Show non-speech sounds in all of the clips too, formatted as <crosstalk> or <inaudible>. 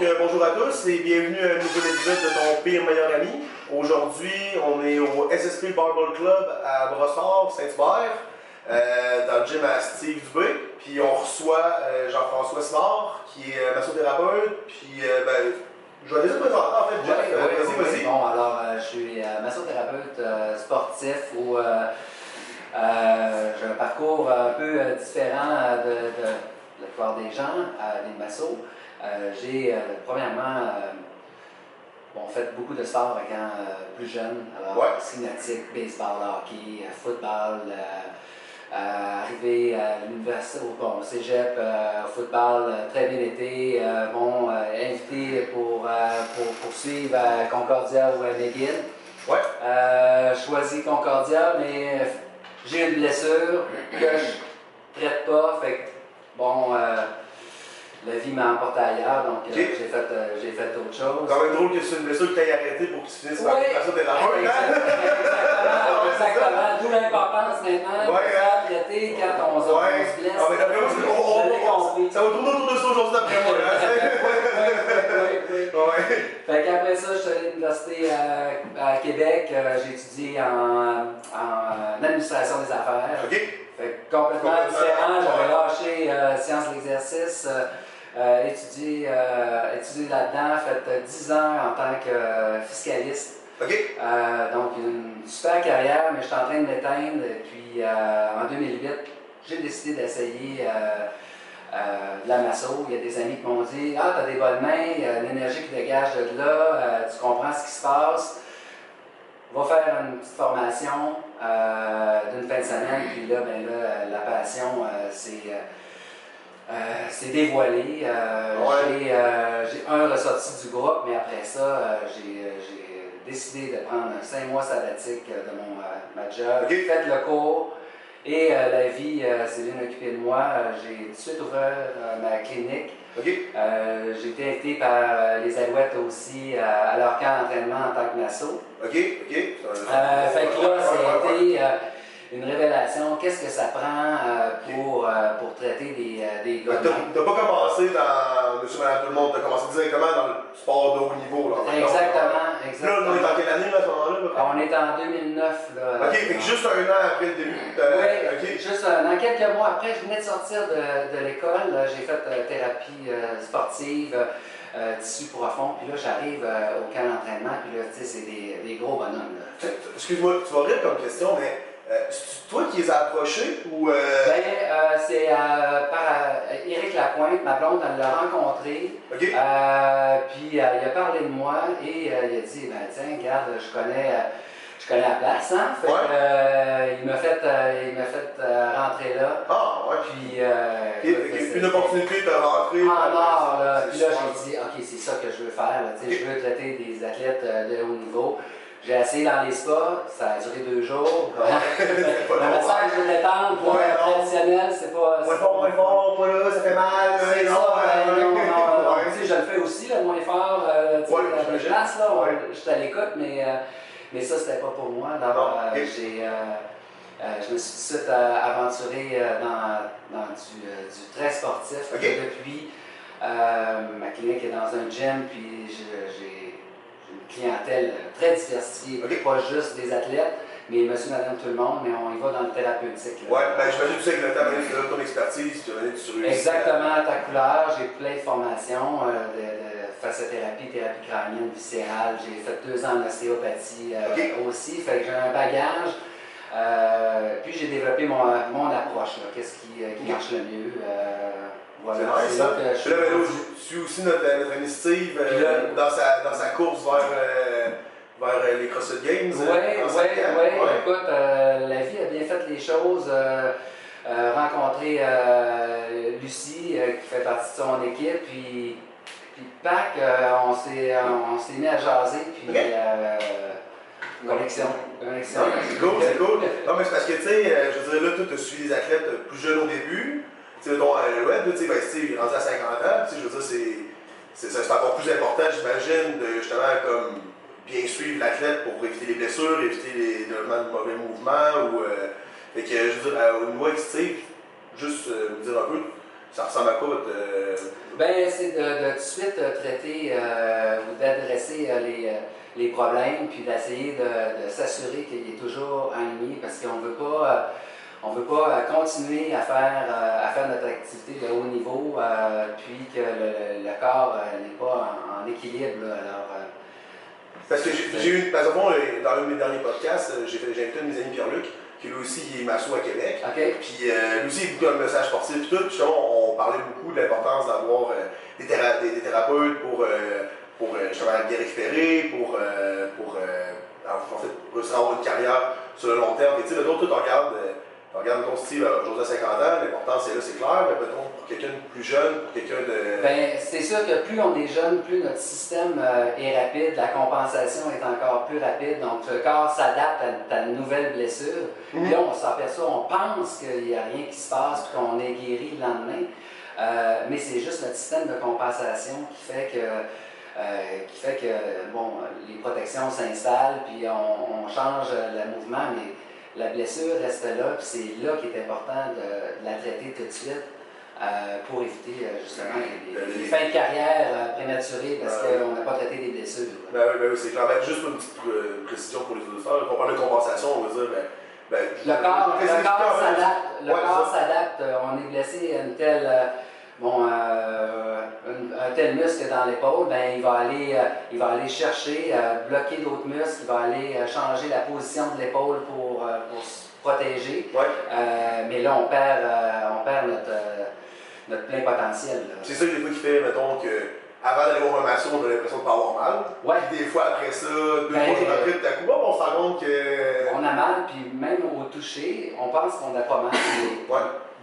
Donc, euh, bonjour à tous et bienvenue à un nouvel épisode de ton pire meilleur ami. Aujourd'hui, on est au SSP Barbell Club à Brossard, Saint-Hubert, euh, dans le gym à Steve Dubé. Puis on reçoit euh, Jean-François Simard, qui est massothérapeute. Puis, ben, je vais laisser te présenter en fait, Jeff. Ouais, vas-y, vas-y. Bon, alors, je suis massothérapeute sportif où euh, j'ai un parcours un peu différent de, de la plupart des gens, des massos. Euh, j'ai, euh, premièrement, euh, bon, fait beaucoup de sport quand euh, plus jeune. Alors, Ouais. ski nautique, baseball, hockey, football. euh, euh, arrivé à l'université, au bon, au cégep, football, très bien été, bon, invité pour, pour poursuivre à Concordia ou à McGill. Ouais. Choisi Concordia, mais j'ai une blessure que je traite pas, fait bon, la vie m'a emporté ailleurs, donc euh, Ok. j'ai fait, euh, j'ai fait autre chose. Quand même drôle que c'est une blessure que tu aies arrêtée pour que tu finisses par Oui. faire ça thérapeute. hein? Exactement, <laughs> exactement. D'où l'importance maintenant Ouais, de faire traiter quand on, se- on Ouais. se blesse. Ah, mais d'après moi, on- ça va tourner autour de ça aujourd'hui d'après moi. Oui, oui. Hein? <laughs> ouais. Fait qu'après ça, je suis allé à l'université à, à Québec. Euh, j'ai étudié en, en administration des affaires. Ok. Fait complètement Complètement, différent. J'avais ouais. lâché euh, sciences de l'exercice, euh, euh, étudié, euh, étudié là-dedans, fait euh, 10 ans en tant que euh, fiscaliste. Euh, donc, une super carrière, mais je suis en train de m'éteindre. Et puis, euh, en 2008, j'ai décidé d'essayer euh, euh, de la masso. Il y a des amis qui m'ont dit Ah, t'as des bonnes mains, il y a l'énergie qui dégage de là, euh, tu comprends ce qui se passe. Va faire une petite formation euh, d'une fin de semaine, puis là, ben là, la passion, euh, c'est. euh, euh, c'est dévoilé. Euh, Ouais. j'ai, euh, j'ai un ressorti du groupe, mais après ça, euh, j'ai, euh, décidé de prendre cinq mois sabbatique euh, de mon, euh, ma job. J'ai fait le cours et euh, la vie euh, s'est bien occupée de moi. Euh, J'ai tout de suite ouvert euh, ma clinique. Euh, j'ai été invité par euh, les Alouettes aussi euh, à leur camp d'entraînement en tant que masso. Ok. Ok. Euh, fait que là, ça a été euh, une révélation. Qu'est-ce que ça prend euh, pour, euh, pour traiter des, euh, des gars T'as pas commencé dans Monsieur, Madame, tout le monde, t'as commencé directement dans le sport de haut niveau. Là, en fait. Exactement, Là, on est exactement. dans quelle année là, à ce moment-là? près? On est en 2009. Là, Ok, fait que juste un an après le début. Oui, Ok. juste dans quelques mois après, je venais de sortir de, de l'école. J'ai fait euh, thérapie euh, sportive, euh, tissu profond. Puis là, j'arrive euh, au camp d'entraînement. Puis là, tu sais, c'est des, des gros bonhommes. là. Excuse-moi, tu vas rire comme question, mais qui les as approchés ou. Euh... Ben, euh, c'est euh, par euh, Éric Lapointe, ma blonde, elle l'a rencontré. Puis il a parlé de moi et il a dit ben tiens, regarde, je connais, je connais la place, hein. Fait Ouais. il m'a fait, il m'a fait rentrer là. Ah, ouais. Puis Ok, fait que une opportunité de rentrer. en or, là. Puis là, j'ai dit, OK, c'est ça que je veux faire. là. Je veux traiter des athlètes de haut niveau. J'ai essayé dans les spas, ça a duré deux jours. <laughs> Pas Le massage de détente pour Ouais, traditionnel, c'est pas. Moins fort, moins fort, pas là, ça fait mal. C'est ça, non, ben, non, non, non. ouais. Tu sais, je le fais aussi, le moins fort, euh, tu Ouais, la place, là, suis à l'écoute, mais, euh, mais ça, c'était pas pour moi. Non, euh, j'ai, euh, euh, je me suis tout de suite euh, aventuré euh, dans, dans du, euh, du très sportif. Ok. Depuis, ma clinique est dans un gym, puis j'ai clientèle très diversifiée, pas juste des athlètes, mais monsieur, madame, tout le monde, mais on y va dans le thérapeutique. Ouais, ben j'imagine que tu sais que donné, tu as ton expertise, tu tu réussis. Exactement à ta couleur. J'ai plein de formations euh, de, de thérapie crânienne, viscérale. J'ai fait deux ans en ostéopathie euh, Ok. aussi. Fait que j'ai un bagage. Euh, puis j'ai développé mon, mon approche. Qu'est-ce qui, euh, qui marche le mieux? Euh, voilà. C'est ça. là que je Puis là, ben, là, je suis aussi notre, notre ami Steve euh, dans, sa, dans sa course vers, euh, vers euh, les CrossFit Games. Oui, euh, oui, oui. Écoute, euh, la vie a bien fait les choses. Euh, euh, rencontré euh, Lucie, euh, qui fait partie de son équipe, puis, puis Pac, euh, on s'est mis à jaser, puis euh, connexion. Connexion. C'est cool, c'est cool. Non, mais c'est parce que, tu sais, euh, je dire, là, tu as suivi des athlètes euh, plus jeunes au début. Sais, à l'Alouette, là, tu sais, ben, il est rendu à 50 ans. Tu sais, je veux dire, c'est- encore plus important, j'imagine, de justement, comme, bien suivre l'athlète pour éviter les blessures, éviter les développements de mauvais mouvements. Ou, euh, fait que, je veux dire, euh, au niveau juste euh, me dire un peu, ça ressemble à quoi euh, Ben, c'est de, tout de suite euh, traiter euh, ou d'adresser euh, les, euh, les problèmes, puis d'essayer de, s'assurer qu'il est toujours aligné, parce qu'on veut pas, on veut pas euh, continuer à faire, euh, à faire notre activité de haut niveau, euh, puis que le, le corps n'est pas en, en équilibre. là. Alors, Parce que j'ai eu, par exemple, dans un de mes derniers podcasts, j'ai invité un de mes amis Pierre-Luc, qui lui aussi il est masso à Québec. Puis euh, lui aussi, il beaucoup dans le message sportif et tout. Puis on parlait beaucoup de l'importance d'avoir euh, des, théra- des- des thérapeutes pour, euh, pour justement bien récupérer, pour, pour en fait, réussir à avoir une carrière sur le long terme. Et tu sais, mettons, toi, tu regardes, tu regardes ton euh, aujourd'hui à 50 ans, l'importance c'est là, c'est clair, mais mettons, pour quelqu'un de plus jeune, pour quelqu'un de. Ben, c'est sûr que plus on est jeune, plus notre système euh, est rapide, la compensation est encore plus rapide, donc le corps s'adapte à ta nouvelle blessure. Mhm. Puis là, on s'aperçoit, on pense qu'il n'y a rien qui se passe, puis qu'on est guéri le lendemain. Euh, mais c'est juste notre système de compensation qui fait que, euh, qui fait que bon, les protections s'installent, puis on, on change le mouvement, mais la blessure reste là, puis c'est là qu'il est important de, de la traiter tout de suite. euh, pour éviter euh, justement les, les- fins de carrière euh, prématurées parce Ouais. qu'on n'a pas traité des blessures. Ben oui, ben oui, c'est clair. Ben, juste une petite précision pour les auditeurs, quand on parle de compensation, on va dire, ben. ben Le corps, le s'adapte. Le Ouais, corps s'adapte. On est blessé à une telle, bon, euh, un tel muscle dans l'épaule, ben, il, va aller, euh, il va aller chercher, euh, bloquer d'autres muscles, il va aller changer la position de l'épaule pour, pour se protéger. Ouais. Mais là, on perd, on perd notre, notre plein potentiel. C'est ça, des fois, qui fait, mettons, que avant d'aller voir un on a l'impression de pas avoir mal. Ouais. Puis des fois, après ça, deux, Ben, trois jours après, tout à coup, on se rend compte que. On a mal, puis même au toucher, on pense qu'on n'a pas mal. mais Ouais.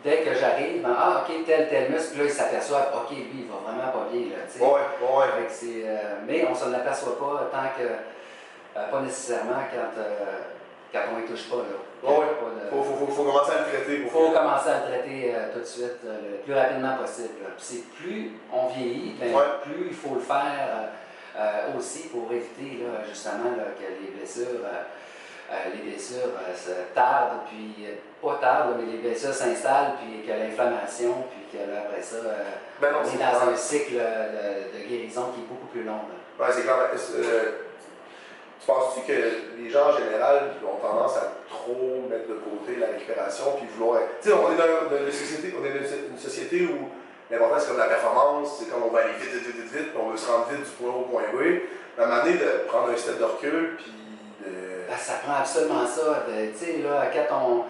Dès que j'arrive, ben, ah, ok, tel, tel muscle, là, ils s'aperçoivent, ok, lui, il va vraiment pas bien, là, tu sais. Ouais, ouais. Fait que c'est, euh, mais on ne s'en aperçoit pas tant que, euh, pas nécessairement quand, euh, quand on ne touche pas, là. Ouais, de- Faut, faut, faut, faut commencer à le traiter il faut commencer à le traiter tout de suite, le plus rapidement possible. c'est plus on vieillit, ben, Ouais. plus il faut le faire aussi pour éviter là, justement là, que les blessures, les blessures euh, se tardent, puis euh, pas tardent, mais les blessures s'installent, puis que l'inflammation, puis que là, après ça, euh, Ben non, on est dans clair. un cycle de, de guérison qui est beaucoup plus long. c'est clair. Euh, tu penses-tu que les gens en général ont tendance à trop mettre de côté la récupération puis vouloir. Tu sais, on est dans, une société, on est dans une société où l'important c'est comme la performance, c'est comme on va aller vite, vite, vite, vite, puis on veut se rendre vite du point A au point B. Mais à un moment donné, de prendre un step de recul puis. Ben, ça prend absolument ça. de- Tu sais, là, quand on.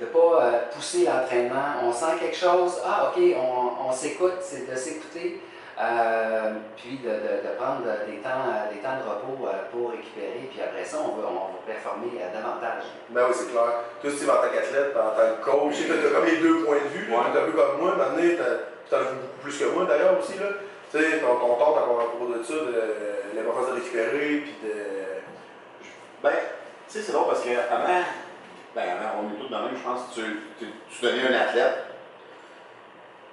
de pas euh, pousser l'entraînement, on sent quelque chose, ah, ok, on, on s'écoute, c'est de s'écouter, euh, puis de, de- de prendre des temps, euh, des temps de repos euh, pour récupérer, puis après ça, on va, on va performer davantage. Ben oui, c'est clair. Toi, Steve, en tant qu'athlète, en tant que coach, tu t'as comme les deux points de vue, Ouais. t'es un peu comme moi, maintenant, t'en as beaucoup plus que moi d'ailleurs aussi, là. Tu sais, ton, ton tort encore à propos de ça, de l'importance de récupérer, puis de. Ben, tu sais, c'est drôle parce qu'avant, ben avant, on est tous dans le même, je pense, tu, tu, tu deviens un athlète,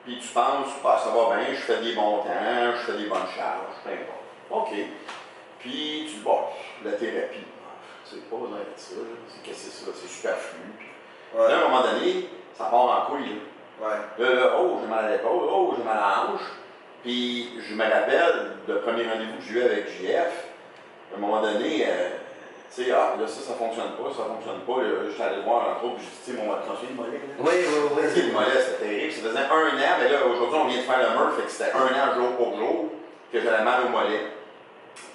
puis tu penses, ah, ça va bien, je fais des bons temps, je fais des bonnes charges, peu importe. OK. Puis tu bon, la thérapie, c'est pas besoin de ça, c'est que c'est ça, c'est superflu. Puis, Ouais. Là, à un moment donné, ça part en couille. là. Ouais. Là, là, oh, j'ai mal à l'épaule, oh, j'ai mal à la hanche. Puis je me rappelle le premier rendez-vous que j'ai eu avec JF. À un moment donné, euh, tu sais, ah, là, ça, ça fonctionne pas, ça fonctionne pas. Là, j'étais allé voir autres, puis j'ai dit, tu sais, mon transfert de mollet. là. Oui, oui, Tu sais, le mollet, c'était terrible. Ça faisait un an, mais là, aujourd'hui, on vient de faire le Murph, fait que c'était un an jour pour jour que j'avais mal au mollet.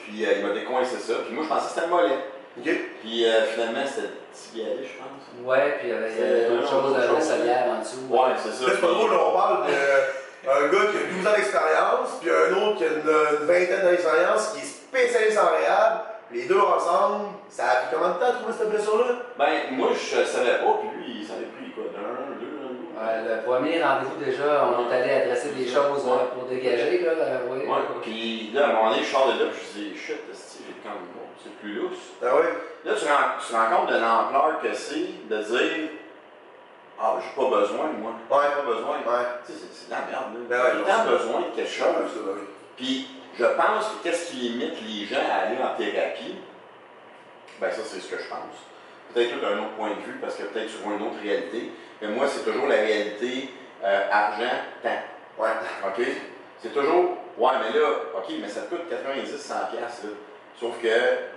Puis euh, il m'a décoincé ça. Puis moi, je pensais que c'était le mollet. OK? Puis euh, finalement, c'était tibialis, je pense. Ouais, puis il y avait d'autres un choses de chose. solière en dessous. Ouais, c'est ça. C'est pas drôle, là, on parle d'un gars qui a 12 ans d'expérience, puis un autre qui a une, une vingtaine d'expérience, qui est spécialiste en réhab. Les deux ensemble, ça a pris combien de temps à trouver cette blessure-là? Ben, moi, je savais pas, puis lui, il savait plus quoi, d'un, deux, un, deux. Ouais, le premier rendez-vous, déjà, on est allé adresser des choses là, pour dégager. Là, euh, oui. Ouais, puis là, à un moment donné, je sors de là, puis je dis, shit, j'ai quand même bon, c'est plus lousse. Ah oui? Là, tu, rends, tu rends compte de l'ampleur que c'est de dire, ah, j'ai pas besoin, moi. Ouais. J'ai pas besoin. Ouais. Tu sais, c'est- de la merde, là. Ben ouais, J'ai besoin de quelque Chose. Puis, je pense que qu'est-ce qui limite les gens à aller en thérapie, ben ça, c'est ce que je pense. Peut-être tout un autre point de vue, parce que peut-être sur une autre réalité. Mais moi, c'est toujours la réalité euh, argent, temps. Ouais. OK? C'est toujours, ouais, mais là, OK, mais ça te coûte 90, 100 piastres, là. Sauf que,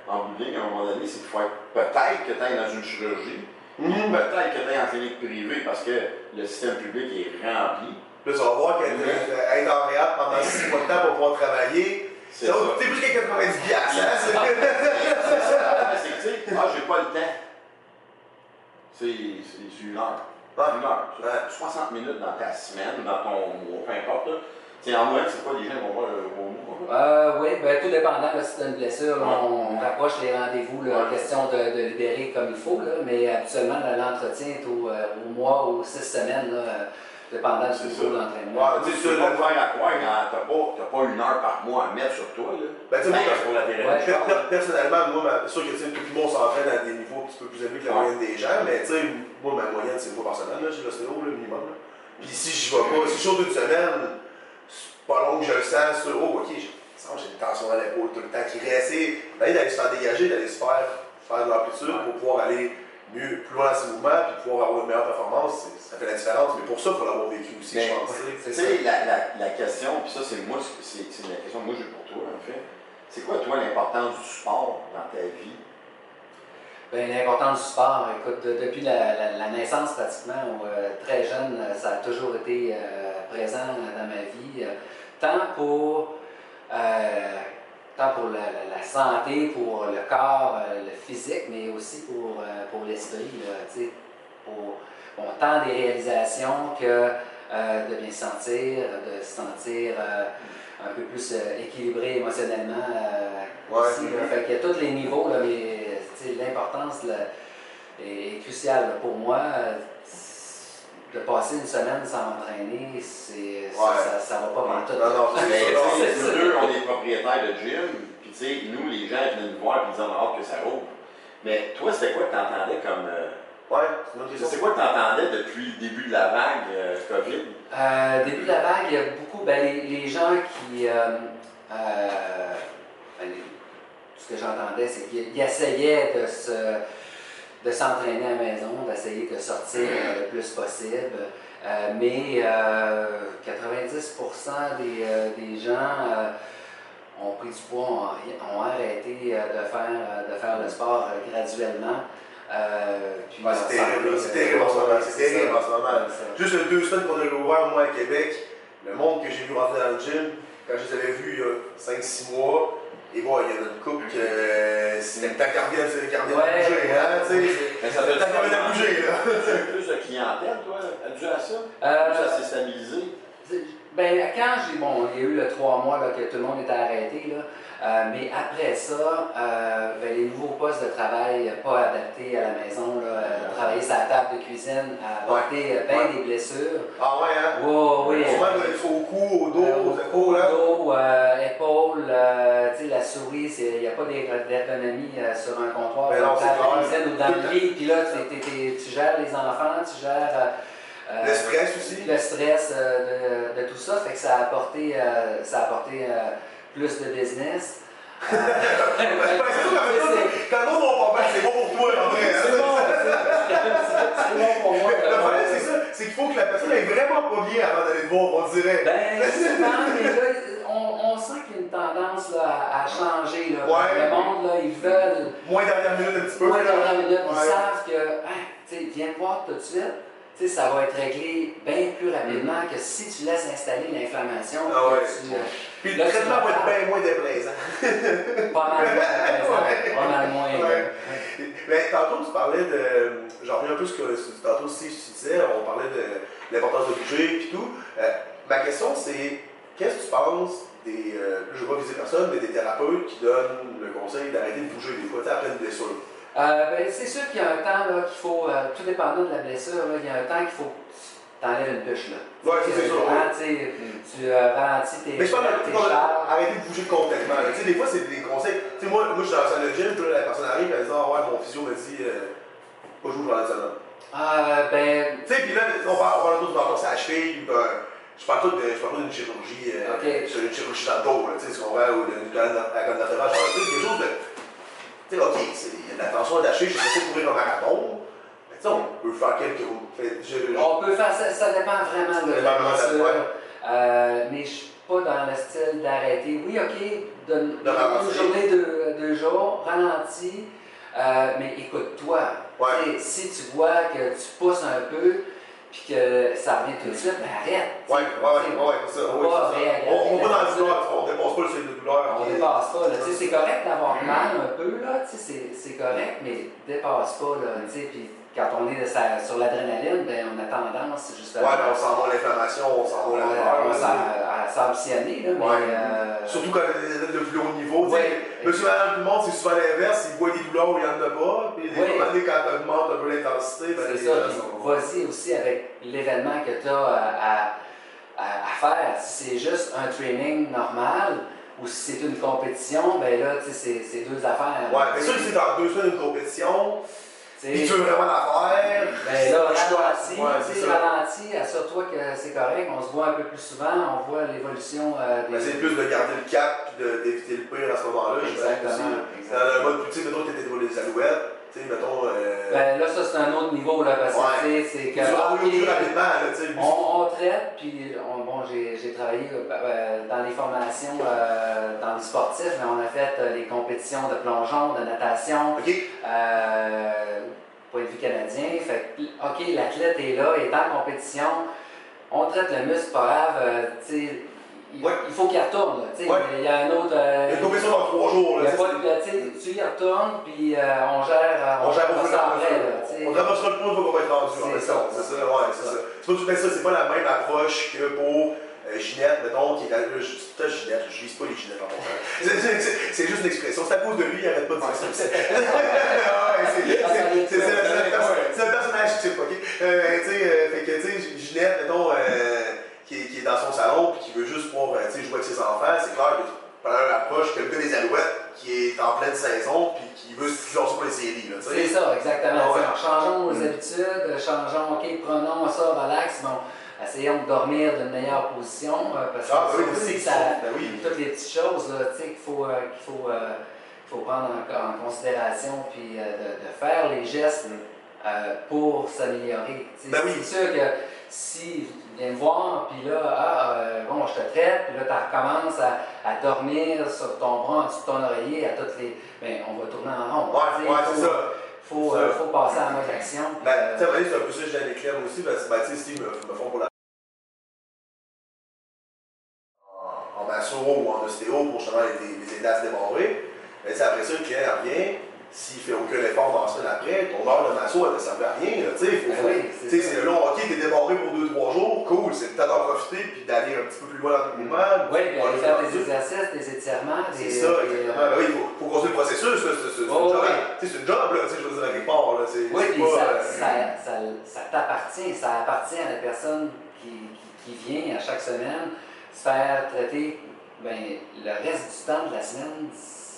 en bout à un moment donné, c'est qu'il faut être, peut-être que tu ailles dans une chirurgie, Mhm. peut-être que tu ailles en clinique privée parce que le système public est rempli. Là, tu vas voir qu'être être en réhab pendant 6 mois de temps pour pouvoir travailler, C'est ça va coûter plus que 90 piastres, hein? c'est- <laughs> C'est ça, c'est que, tu sais, ah, j'ai pas le temps. C'est c'est- c'est une heure. Une heure. Ouais. 60 minutes dans ta semaine, dans ton mois, peu importe. sais, en moyenne, c'est quoi les gens vont voir le au mois? Euh, oui, ben, tout dépendant là, si tu as une blessure, là, Ouais. on rapproche les rendez-vous, Ouais. question de, de libérer comme il faut, là, mais habituellement là, l'entretien est au, euh, au mois ou six semaines, là, euh, dépendant du C'est niveau ça. d'entraînement. Ouais, Tu sais, tu faire à quoi quand t'as pas, t'as pas une heure par mois à mettre sur toi, là. Ben, tu sais, Ben, pour la Personnellement, moi, c'est sûr que tu sais, tout le monde s'entraîne à des niveaux un petit peu plus élevés que la moyenne des gens, mais tu sais, moi, ma moyenne, c'est une fois par semaine, là, chez l'ostéo, le minimum. là. Puis si je vais pas, si je saute une semaine, c'est pas long que je le sens sur, oh, ok, j'ai j'ai une tension à l'épaule tout le temps qui reste, d'aller d'aller se faire dégager, d'aller se faire, faire de l'amplitude pour pouvoir aller mieux, plus loin dans ses mouvements, puis pouvoir avoir une meilleure performance, c'est- ça fait la différence, mais pour ça, il faut l'avoir vécu aussi, Mais, je pense. tu la, la, la question, puis ça, c'est moi, c'est c'est la question que moi j'ai pour toi, en fait. C'est quoi, toi, l'importance du sport dans ta vie? Ben, L'importance du sport, écoute, de- depuis la, la- la naissance pratiquement, ou, euh, très jeune, ça a toujours été euh, présent dans ma vie, euh, tant pour, euh, tant pour la, la- la santé, pour le corps, euh, le physique, mais aussi pour, euh, pour l'esprit, tant des réalisations que euh, de bien se sentir, de se sentir euh, un peu plus euh, équilibré émotionnellement Ouais. aussi, là. Fait qu'il y a tous les niveaux, là, mais l'importance là, est cruciale là, pour moi. De passer une semaine sans m'entraîner, c'est, ça- Ouais. ça, ça va pas en tout. Non, non, c'est <laughs> Mais nous deux, on est propriétaires de gym, puis tu sais, nous, les gens viennent nous voir et ils disent, que ça roule. Mais toi, c'était quoi que tu entendais comme. Ouais, c'est une autre question. c'est quoi que tu entendais depuis le début de la vague euh, COVID? Euh, début de la vague, il y a beaucoup, ben, les, les gens qui. euh, euh, ben, les- ce que j'entendais, c'est qu'ils ils essayaient de se de s'entraîner à la maison, d'essayer de sortir le plus possible. Euh, mais euh, 90% des, euh, des gens euh, ont pris du poids, ont, ont arrêté euh, de faire, de faire le sport euh, graduellement. Euh, puis Ouais, c'est terrible, c'est terrible en ce moment, c'est terrible en ce moment. C'est. Juste deux semaines qu'on a ouvert, moi, à Québec, le monde que j'ai vu rentrer dans le gym, quand je les avais vus il y a 5-6 mois, et bon, il y en a une couple que euh, c'était le temps reviennent, c'est qu'ils reviennent à Ouais, bouger, hein, tu sais. Mais ça <laughs> C'est le temps qu'ils reviennent à bouger, là. plus de clientèle, toi, dû à ça? Euh, Plus ça s'est stabilisé? Ben, quand j'ai. Bon, il y a eu le trois mois là, que tout le monde était arrêté, là, euh, mais après ça, euh, ben, les nouveaux postes de travail pas adaptés à la maison, là, euh, travailler sur la table de cuisine, à apporter euh, bien Ouais. des blessures. Ah ouais, hein? Oui. Souvent, il faut au cou, au dos, aux épaules, hein? dos, épaules, tu sais, la souris, il n'y a pas d'er- d'ergonomie sur un comptoir, Ben sur non, de clair. cuisine ou dans le <laughs> lit, puis là, tu gères les enfants, tu gères. Euh, Le stress aussi? le stress euh, de, de tout ça, fait que ça a apporté, euh, ça a apporté plus de business. <laughs> Quand le monde va pas c'est bon pour toi, en vrai. c'est bon, c'est- c'est bon pour moi. Le problème, c'est ça, c'est qu'il faut que la personne ait vraiment pas bien avant d'aller te voir, on dirait. Ben, souvent, mais là, on, on sent qu'il y a une tendance là, à, changer. Là, Ouais. Le monde, là, ils veulent, Moins dernière minute, un petit peu. moins dernière minute, ils savent que, hein, tu sais, viens me voir tout de suite. Tu sais, ça va être réglé bien plus rapidement que si tu laisses installer l'inflammation. Mm. Ah ouais. tu, euh, Puis le traitement va être bien moins déplaisant. <laughs> Pas mal moins. Pas mal moins. Ouais. Mais tantôt, tu parlais de. J'en reviens un peu ce que tantôt, si tu disais, on parlait de l'importance de bouger et tout. Euh, ma question, c'est qu'est-ce que tu penses des. Euh, je ne vais pas viser personne, mais des thérapeutes qui donnent le conseil d'arrêter de bouger des fois, après une blessure? Euh, ben, c'est sûr qu'il y a un temps là, qu'il faut, euh, tout dépendant de la blessure, là, il y a un temps qu'il faut t'enlèves une bûche. Là. Ouais, c'est Tu- sûr, hein, ouais. tu euh, ralentis tes, Mais je parle de tes parle de- de bouger complètement. Tu sais, des fois, c'est des conseils. Tu sais, moi, moi, je suis dans la salle de gym, puis là, la personne arrive, elle dit Ah ouais, mon physio me dit, euh, pas jouer pendant la semaine. Euh, ben, Tu sais, puis là, on parle, on parle tout à la cheville, d'un- je parle tout de- je parle pas d'une chirurgie, euh, une chirurgie dans le dos, tu sais, ce qu'on voit, ou de- la colonne. Je parle sais, quelque chose de. Tu sais, ok, il y a de la tension attachée, je pas courir un marathon, mais tu sais, on peut faire quelques. je- on peut faire ça, ça dépend vraiment de la. Euh, mais je suis pas dans le style d'arrêter. Oui, ok, donne De une journée de deux jours, ralentis, euh, mais écoute-toi. Ouais. Si tu vois que tu pousses un peu, puis que ça revient tout de suite, ben arrête. On oui, va c'est ça. On, on va dans le douleur, on dépasse pas le seuil de douleur. On est- dépasse pas, là. Tu sais, c'est correct d'avoir mal un peu, là. Tu sais, c'est- correct, mais dépasse pas, là. Tu sais, puis quand on est sur l'adrénaline, ben, on a tendance, justement. Ouais, mais on s'en va l'inflammation, on s'en va la on douleur. s'en- à là, mais. Ouais. euh, Surtout quand des athlètes de plus haut niveau. tu sais. Ouais. Monsieur, madame, tout le monde, c'est souvent l'inverse. Ils voient des douleurs où il n'y en a pas. Puis des fois, quand tu augmentes un peu l'intensité, ben, C'est ça, vas-y aussi avec l'événement que tu as à, à- faire. Si c'est juste un training normal ou si c'est une compétition, ben là, tu sais, c'est- c'est deux affaires. Ouais, mais sûr que c'est dans deux semaines une compétition, Tu veux vraiment la faire? Ben là, ralentis, Ouais, ralentis, assure-toi que c'est correct, on se voit un peu plus souvent, on voit l'évolution euh, des... c'est plus de garder le cap de- d'éviter le pire à ce moment-là. Exactement. Dans le mode, tu sais, mettons tu étais les alouettes, mettons. Euh, Ben là, ça c'est un autre niveau, là, parce que Ouais. c'est que... plus rapidement, là, tu sais. on, on traite, puis on- bon, j'ai travaillé euh, euh, dans les formations euh, dans le sportif, mais on a fait les compétitions de plongeon, de natation, Ok? euh, point de vue canadien. Fait OK, l'athlète est là, il est en compétition, on traite le muscle, pas grave, tu sais, il, Ouais. il faut qu'il retourne, là, Ouais. il y a un autre... euh, Il a une compétition dans trois jours, il y là. a tu pas de- tu y retournes, puis euh, on gère, euh, On gère au ça fur et à là. On ramassera le point qu'on va être rendu. en C'est fait, ça. C'est ça, ouais, c'est ça. C'est pas tout à fait ça, c'est pas la même approche que pour euh, Ginette, mettons, qui est là, je dis à Ginette, je vise pas les Ginettes en passant. <laughs> C'est- juste une expression. C'est à cause de lui, il arrête pas de dire ça. Un <laughs> c'est un personnage type, ok? Euh, tu sais, euh, fait que, tu sais, Ginette, mettons, euh, qui, est, qui est dans son salon puis qui veut juste pouvoir euh, jouer avec ses enfants, c'est clair que pendant l'approche, que le gars des Alouettes qui est en pleine saison puis qui veut se lancer pour les séries, C'est ça, exactement. Ah ouais. Changeons nos habitudes, changeons, OK, prenons ça, relax, bon, essayons de dormir d'une meilleure position, euh, parce que Ah, ça ben oui, aussi, ça, ben oui. toutes les petites choses qu'il faut, euh, qu'il faut, euh, faut prendre en, en considération, puis euh, de, de faire les gestes pour s'améliorer. Ben oui. C'est sûr que si tu viens me voir, puis là, ah, euh, bon, je te traite, puis là, tu recommences à, à dormir sur ton bras, de ton oreiller, à toutes les. Ben, on va tourner en rond. Ouais, il c'est faut- ça. faut, Ça. euh, faut passer à la mode action. Ben, euh, tu sais, c'est un peu ça que viens d'écrire aussi, parce que, ben, tu sais, Steve me, me font pour la. En, en masso ou en ostéo pour justement les, les aider à se démarrer. Mais après ça, le client revient, s'il fait aucun effort dans la semaine après, ton heure de masso, elle ne servait à rien, là, tu sais. faut- Ben oui, c'est c'est long, ok, t'es démarré pour 2-3 jours, cool, c'est le temps d'en profiter puis d'aller un petit peu plus loin dans ton mouvement. Oui, puis faire des exercices, des étirements. c'est ça, des- exactement. Ben oui, il faut, faut continuer le processus, c'est Oh, une job, oui. une job, là, je veux dire, à quelque part, là, Oui, puis ça, euh, ça, ça, ça t'appartient, ça appartient à la personne qui, qui, qui vient à chaque semaine se faire traiter ben, le reste du temps de la semaine.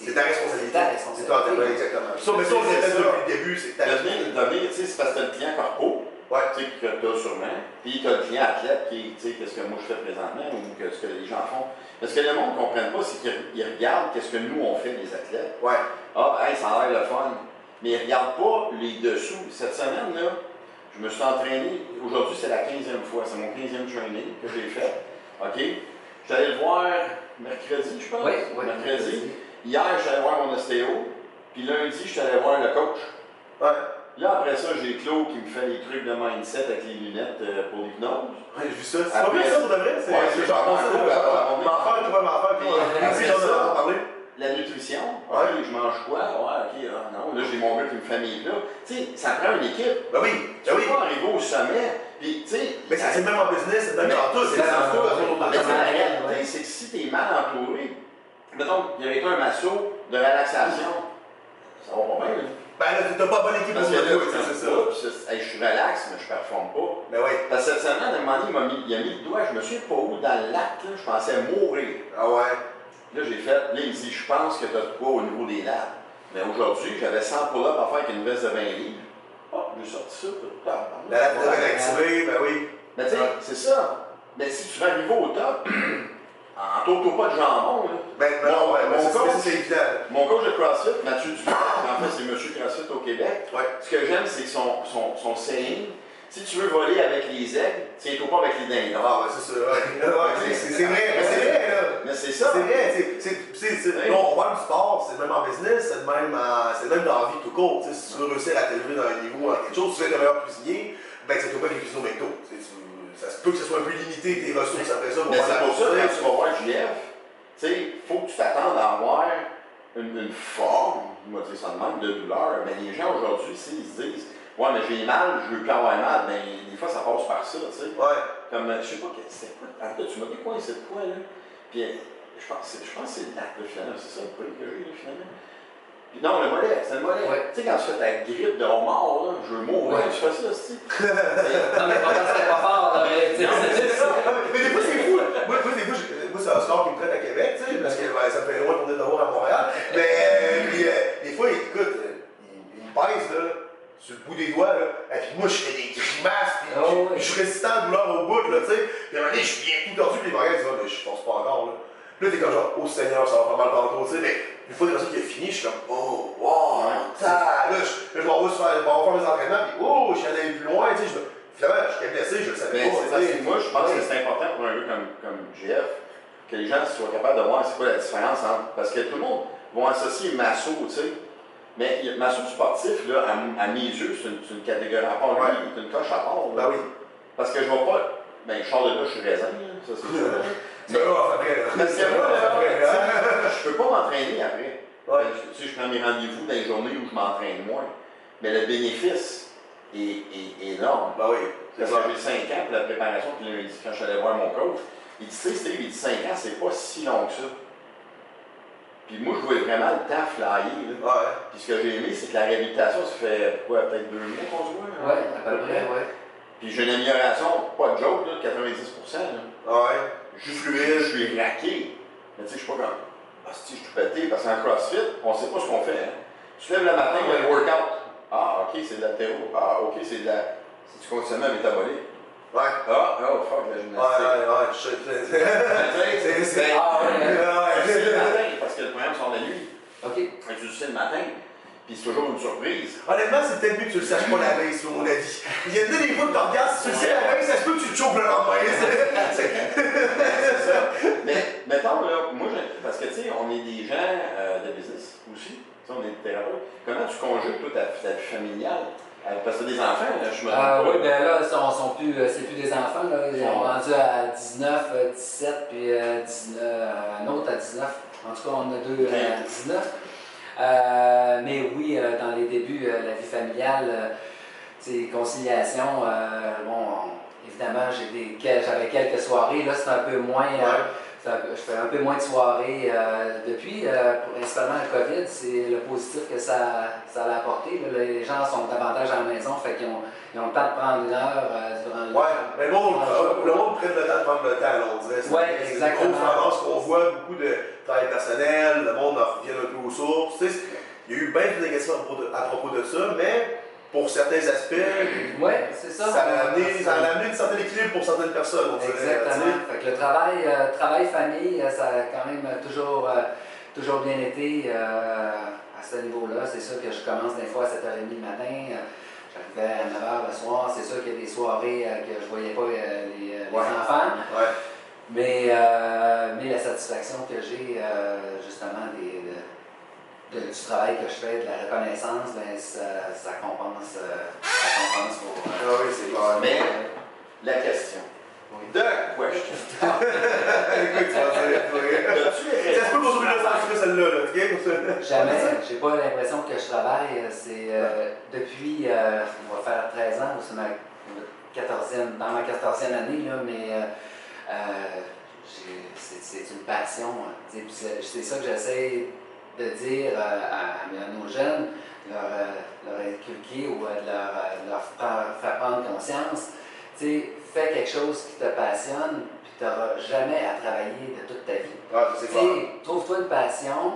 C'est ta responsabilité. C'est ta responsabilité. exactement. Ça, mais ça, on l'a fait depuis le début, c'est ta responsabilité. devenir, tu sais, c'est parce que t'as le client corpo, Ouais. tu sais, que t'as sûrement, puis t'as le client athlète qui, tu sais, qu'est-ce que moi je fais présentement ou que ce que les gens font. Mais ce que le monde ne comprenne pas, c'est qu'ils ils regardent qu'est-ce que nous on fait, les athlètes. Ouais. Ah, hey, ça a l'air le fun. Mais ils ne regardent pas les dessous. Cette semaine, là, je me suis entraîné. Aujourd'hui, c'est la 15e fois. C'est mon 15e training que j'ai fait. OK? Je suis allé le voir mercredi, je pense. Oui, oui. Mercredi. Hier, je suis allé voir mon ostéo. Puis lundi, je suis allé voir le coach. Ouais. Là, après ça, j'ai Claude qui me fait les trucs de mindset avec les lunettes euh, pour l'hypnose. Ouais, j'ai vu ça. C'est pas bien ça pour de vrai? C'est Ouais, c'est c'est genre M'en faire, tu vas m'en faire. puis après ça- parler. La nutrition, Ouais. Je mange quoi? Ouais, ok, ah, non. Là, j'ai mon gars qui me fait mes plats. Tu sais, ça prend une équipe. Ben oui, Tu ben peux oui. pas arriver au sommet, puis tu sais. Mais c'est même en business, c'est même dans tout. C'est dans tout. Mais la réalité, c'est que si t'es mal entouré, mettons, il y avait un masso de relaxation, ça va pas bien, là. Ben là, t'as pas bonne équipe Parce pour que là, c'est ça. puis hey, je suis relax, mais je performe pas. Ben oui. Parce que cette semaine, à un moment donné, il m'a mis, il a mis le doigt, je me souviens pas où, dans le lac, là, je pensais mourir. Ah ouais. Là, j'ai fait, là, il dit, je pense que tu as de quoi au niveau des lattes. Mais aujourd'hui, j'avais 100 pull-ups à faire avec une veste de 20 livres. Oh, j'ai sorti ça. tout le temps. La latte est activée, ben oui. Mais tu sais, c'est ça. Mais si tu veux arriver au top, <clears throat> en tourne pas de jambon, là. Ben ben non, ouais, Mon ben, c'est- coach- c'est évident. Mon coach de CrossFit, Mathieu Dupont, en fait, c'est Monsieur CrossFit au Québec. Ouais. Ce que j'aime, c'est que son, son, son saying, Si tu veux voler avec les aigles, tiens-toi pas avec les dindons. Ah, ouais, c'est ça. <laughs> Ouais, c'est- c'est c'est vrai, mais c'est vrai, là. Mais c'est ça. C'est vrai, c'est- on parle du sport, c'est même en business, c'est même, en- c'est même dans la vie tout court. Tu si tu veux réussir à t'élever dans un niveau, quelque chose, tu veux être le meilleur cuisinier, ben c'est toi pas les cuisines au McDo. Ça se peut que ce soit un peu limité tes ressources après ça pour Mais c'est pour ça, course. quand tu vas voir JF, tu sais, il faut que tu t'attendes à avoir une, une forme, on va dire ça de même, de douleur. Mais les gens aujourd'hui, tu sais, ils se disent, ouais, mais j'ai mal, je veux plus avoir mal. Mais des fois, ça passe par ça, tu sais. Ouais. Comme, euh, je sais pas, que- c'était quoi, en cas, tu m'as dit quoi, c'est quoi, là? Puis, euh, je pense, que c'est- je pense que c'est le lac, là, finalement, c'est ça le prix que j'ai, là, finalement. Non, le mollet, c'est le mollet. Ouais. Tu sais, quand tu fais ta grippe de homard, là, je veux mourir, Ouais. tu fais ça, c'est <laughs> Non, mais pas c'est pas fort, là, mais tu sais, Non, mais c'est ça. mais des fois, c'est fou. Moi, moi, des fois, je- moi, c'est un sport qui me traite à Québec, tu sais, parce que ben, ça me fait loin pour venir d'avoir à Montréal. Mais euh, puis, euh, des fois, écoute, euh, il, pèse, là, sur le bout des doigts, là. Et puis moi, je fais des grimaces, puis Ah je- je suis résistant à la douleur au bout, là, tu sais. Puis à un moment donné, je suis bien tout tordu, puis les regards, ils disent, Ah, mais je pense pas encore, là. Puis là, t'es comme genre, oh Seigneur, ça va faire mal tantôt, tu sais. Mais une fois que la qui a fini, je suis comme, oh, wow, Ouais. ça, là, je, je m'en vais faire, je faire mes entraînements, puis oh, je suis allé plus loin, tu sais. je me- Finalement, j'étais blessé, je le savais pas, moi, je pense que c'est important pour un gars comme, comme GF que les gens soient capables de voir c'est quoi la différence entre. Parce que tout le monde va associer masso, tu sais. Mais masso sportif, là, à, à mes yeux, c'est une, catégorie à part. Lui, Ouais. c'est une coche à part. là. Ben oui. Parce que je vois pas. Ben, je sors de là, je suis raisin, ça c'est. <laughs> Mais là, après, là. Parce que moi, là, Après, tu sais, je peux pas m'entraîner après. Ouais. Ben, Tu sais, je prends mes rendez-vous dans les journées où je m'entraîne moins. Mais le bénéfice est, est énorme. Ben oui. Parce que j'ai 5 ans pour la préparation, puis dit, quand je suis allé voir mon coach, il dit, tu sais, Steve, il dit 5 ans, c'est pas si long que ça. Puis moi, je voyais vraiment le temps flyer. Là. Ouais. Puis ce que j'ai aimé, c'est que la réhabilitation, ça fait quoi, peut-être deux mois qu'on se voit? hein, Ouais, à peu près, ouais. Puis j'ai une amélioration, pas de joke, là, de 90%. Là. Ouais. Je suis fluide, je suis raqué. Mais tu sais, je suis pas comme, ah, si, je suis pété, parce qu'en CrossFit, on sait pas ce qu'on fait. Hein. Tu lèves le matin, il y a le workout. Ah, ok, c'est de la théo. Ah, ok, c'est de la. C'est du conditionnement métabolique. Ouais. Ah, oh, fuck, la Ouais, gymnastique. ouais, ouais. Je sais. Tu sais, <laughs> C'est- c'est- Ah, ouais. tu sais le Ouais. matin, parce que le programme sort la nuit. OK. Fait que tu le sais le matin, puis c'est toujours une surprise. Honnêtement, c'est peut-être mieux que tu le saches pas la veille, selon mon avis. Il y a des fois que tu regardes, si tu le sais la veille, ça se peut que tu te chauffes le lendemain. C'est- c'est ça. Mais mettons, là, moi, je- parce que tu sais, on est des gens euh, de business aussi. Tu sais, on est des thérapeutes. Comment tu conjugues toute ta, ta vie familiale? Euh, Parce que des enfants, là, je me Ah oui, ben là, ils sont, sont plus, euh, c'est plus des enfants, là. Ils sont rendus à 19, euh, 17, puis euh, 19, euh, un autre à 19. En tout cas, on a deux euh, à 19. Euh, mais oui, euh, dans les débuts, euh, la vie familiale, sais, conciliation, bon, on- évidemment, j'avais quelques soirées, là, c'est un peu moins. Je fais un peu moins de soirées euh, depuis, euh, principalement le COVID, c'est le positif que ça, ça a apporté. là. Les gens sont davantage à la maison, fait qu'ils ont, ils ont le temps de prendre une heure euh, durant le Ouais, mais le monde, le monde prenne le temps de prendre le temps, là, on dirait. Ouais, c'est exactement. une grosse tendance qu'on voit, beaucoup de travail personnel, le monde en revient un peu aux sources. Tu sais, il y a eu bien de négatifs à propos de, à propos de ça, mais pour certains aspects, Oui, c'est ça. ça a amené, ça a amené un certain équilibre pour certaines personnes, on. Exactement. Fait que le travail, euh, travail famille, euh, ça a quand même toujours, euh, toujours bien été euh, à ce niveau-là. C'est sûr que je commence des fois à 7h30 le matin. J'arrivais à 9h le soir. C'est sûr qu'il y a des soirées que je voyais pas les, les Ouais. enfants. Ouais. Mais, mais la satisfaction que j'ai justement des, de- du travail que je fais, de la reconnaissance, ben, ça, ça compense, euh, ça compense pour. euh, Ah oui, c'est clair. Mais la question. Oui. The question. <laughs> Écoute, tu <laughs> Ça se peut sauver le censurer celle-là, là? Jamais, j'ai pas l'impression que je travaille. C'est euh, depuis, euh, on va faire 13 ans, ou c'est ma 14e, dans ma 14e année, là, mais euh, euh, c'est une passion. hein. C'est ça que j'essaie de dire euh, à, à nos jeunes, leur, euh, leur inculquer ou euh, de leur, leur faire, prendre conscience. Tu sais, fais quelque chose qui te passionne, puis tu n'auras jamais à travailler de toute ta vie. Ah, Tu sais, trouve-toi une passion,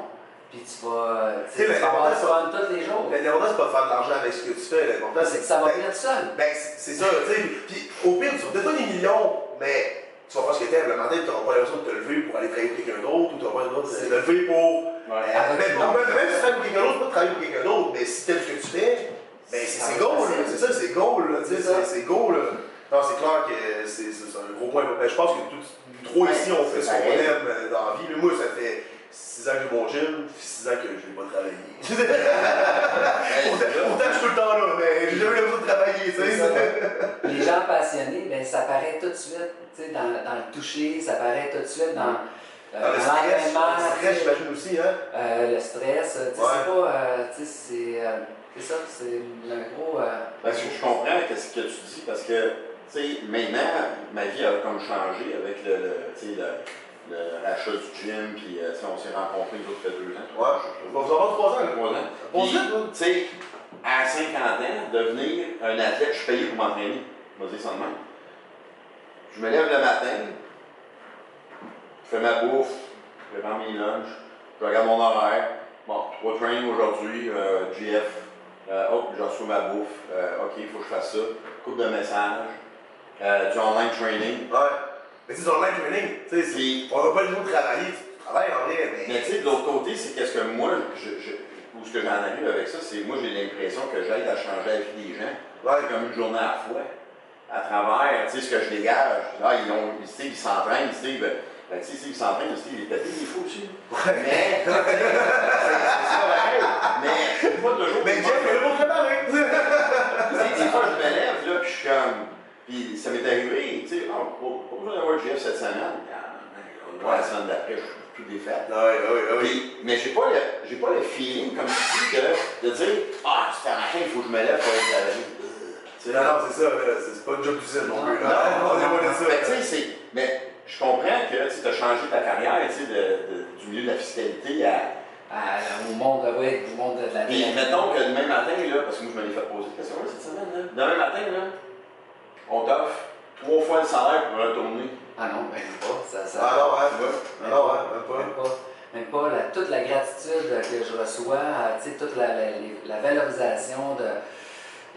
puis tu vas, tu vas avoir du fun tous les jours. Mais L'important, c'est pas de faire de l'argent avec ce que tu fais. L'important, C'est que ça va venir tout seul. Ben, c'est ça, tu sais. Puis au pire, tu vas peut-être pas des millions, mais tu vas faire ce que t'aimes. Le matin, tu n'auras pas l'impression de te lever pour aller travailler pour quelqu'un d'autre, ou tu n'auras pas l'impression de te lever pour. Ouais. Euh, même, même, même si tu travailles pour quelqu'un d'autre, c'est pas de travailler pour quelqu'un d'autre, mais si t'aimes ce que tu fais, Ben, c'est ça c'est goal, c'est ça, c'est goal, là, tu sais, C'est goal, là. Non, c'est clair que c'est un gros point. Ben, je pense que tous, nous trois ici, on fait ce qu'on aime euh, dans la vie. Mais moi, ça fait 6 ans que j'ai mon gym, puis 6 ans que je n'ai pas travaillé. que <laughs> je suis tout le temps là, mais j'ai jamais besoin de travailler, tu sais. Les gens passionnés, ben, ça paraît tout de suite tu sais, dans, dans le toucher, ça paraît tout de suite dans, euh, Dans le stress, le stress, tu sais, j'imagine aussi, hein. euh, le stress. tu sais, Ouais. C'est pas. euh, tu sais, c'est euh, c'est ça, c'est un gros. euh, Parce que je comprends ce que tu dis, parce que, tu sais, maintenant, ma vie a comme changé avec le, le, tu sais, le, le rachat du gym, puis, euh, tu sais, on s'est rencontrés nous autres il y a deux ans. Ouais, je vais vous avoir 3 ans. Trois ans. On tu sais, à 50 ans, devenir un athlète, je suis payé pour m'entraîner. Je vais dire ça de même. Je me lève le matin, fais ma bouffe, je prépare mes lunchs, je regarde mon horaire. Bon, trois trainings aujourd'hui, euh, GF. Euh, oh, je reçois ma bouffe. Euh, ok, il faut que je fasse ça. Coupe de messages. Euh, du online training. Ouais. Mais dans le live training, tu sais, Puis- c'est- on n'a pas le de travailler. Tu travailles en mais. Mais tu sais, de l'autre côté, c'est qu'est-ce que moi, je, je, ou ce que j'en arrive avec ça, c'est moi j'ai l'impression que j'aide à changer la vie des gens. Ouais. C'est comme une journée à la fois. À travers, tu sais, ce que je dégage. Ah, ils ont, tu sais, ils s'entraînent, Steve. Ben, Steve s'entraîne, Steve, il est pété, il est fou aussi. Mais, <laughs> c'est pareil. Mais, c'est pas toujours. Mais Jeff, il est pas préparé. Tu sais, des fois, je me lève, là, puis je suis comme. Puis ça m'est arrivé, tu sais, oh, pas pas besoin d'avoir Jeff cette semaine. Ah, On voit la semaine d'après, je suis tout défait. Ouais, ouais, ouais. Puis, mais j'ai pas, le, j'ai pas le feeling, comme tu dis, que, de dire Ah, c'est à matin, il faut que je me lève pour. Tu sais, Non, non, c'est ça, là. C'est pas une job d'usine non plus, non, non, non, pas de ça. mais tu sais, c'est. Mais je comprends que tu as changé ta carrière, de, de- du milieu de la fiscalité à. à- au monde, ouais, au monde de la Puis mettons que demain matin, là, parce que moi je me l'ai fait poser cette question-là cette semaine, là. Demain matin, là, on t'offre trois fois le salaire pour retourner. Ah non, même pas. Ça, ça, Ah non, ouais, Tu vois? Ah non, ouais, même pas. Même pas, même pas la- toute la gratitude que je reçois, toute la, la- valorisation de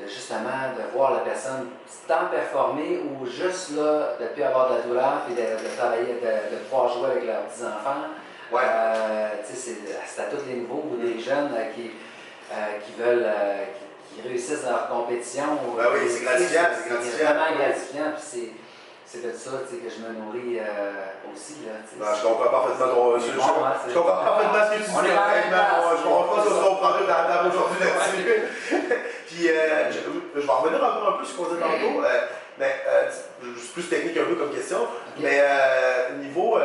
justement de voir la personne tant performer ou juste là, de ne plus avoir de la douleur puis de, de travailler, de, de pouvoir jouer avec leurs petits-enfants. Ouais. Euh, tu sais, c'est à tous les niveaux ou des jeunes euh, qui, euh, qui veulent, euh, qui, qui réussissent dans leur compétition. Ben oui, c'est gratifiant, c'est gratifiant. vraiment gratifiant, puis c'est- de ça que je me nourris euh, aussi. Là. Non, je comprends parfaitement ton. Je, je- Bon, ouais, c'est- je comprends parfaitement ce que tu dis. On est. Je comprends pas ce qu'on comprendrait dans la table aujourd'hui là-dessus. <laughs> Puis, euh, je, je vais revenir encore un peu sur ce qu'on disait tantôt. euh, mais, euh, c'est plus technique un peu comme question. Mais, niveau.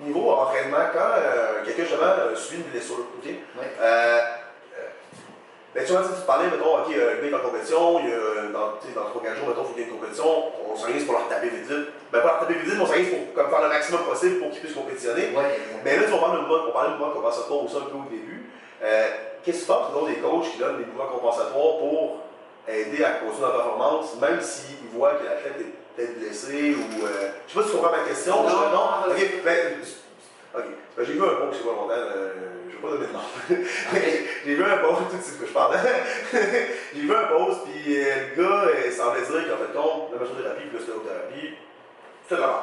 Niveau entraînement, quand quelqu'un justement subit une blessure, ok? Ben, tu vois, tu parlais, mettons, ok, le est en compétition, il y a, dans, dans 3-4 jours, mettons, il faut qu'il y ait une compétition, on s'organise pour leur taper vite vite. Ben, pas leur taper vite vite, mais on s'organise pour comme, faire le maximum possible pour qu'ils puissent compétitionner. Ouais, Mais là, tu vas parler de mouvement, on parlait de mouvement compensatoire aussi un peu au début. Euh, Qu'est-ce que tu penses selon des coachs qui donnent des mouvements compensatoires pour aider à continuer la performance, même s'ils voient que l'athlète est peut-être blessé ou. Euh, je sais pas si tu comprends ma question. Non, je- non, Ok, ben, ok. Ben, j'ai vu un post, c'est pas longtemps, euh, je vais pas donner de nom. <laughs> <laughs> j'ai vu un post, tout de suite que je parle. <laughs> j'ai vu un post, puis euh, le gars euh, semblait dire qu'en fait, compte, la massothérapie puis l'ostéothérapie, c'était de la merde.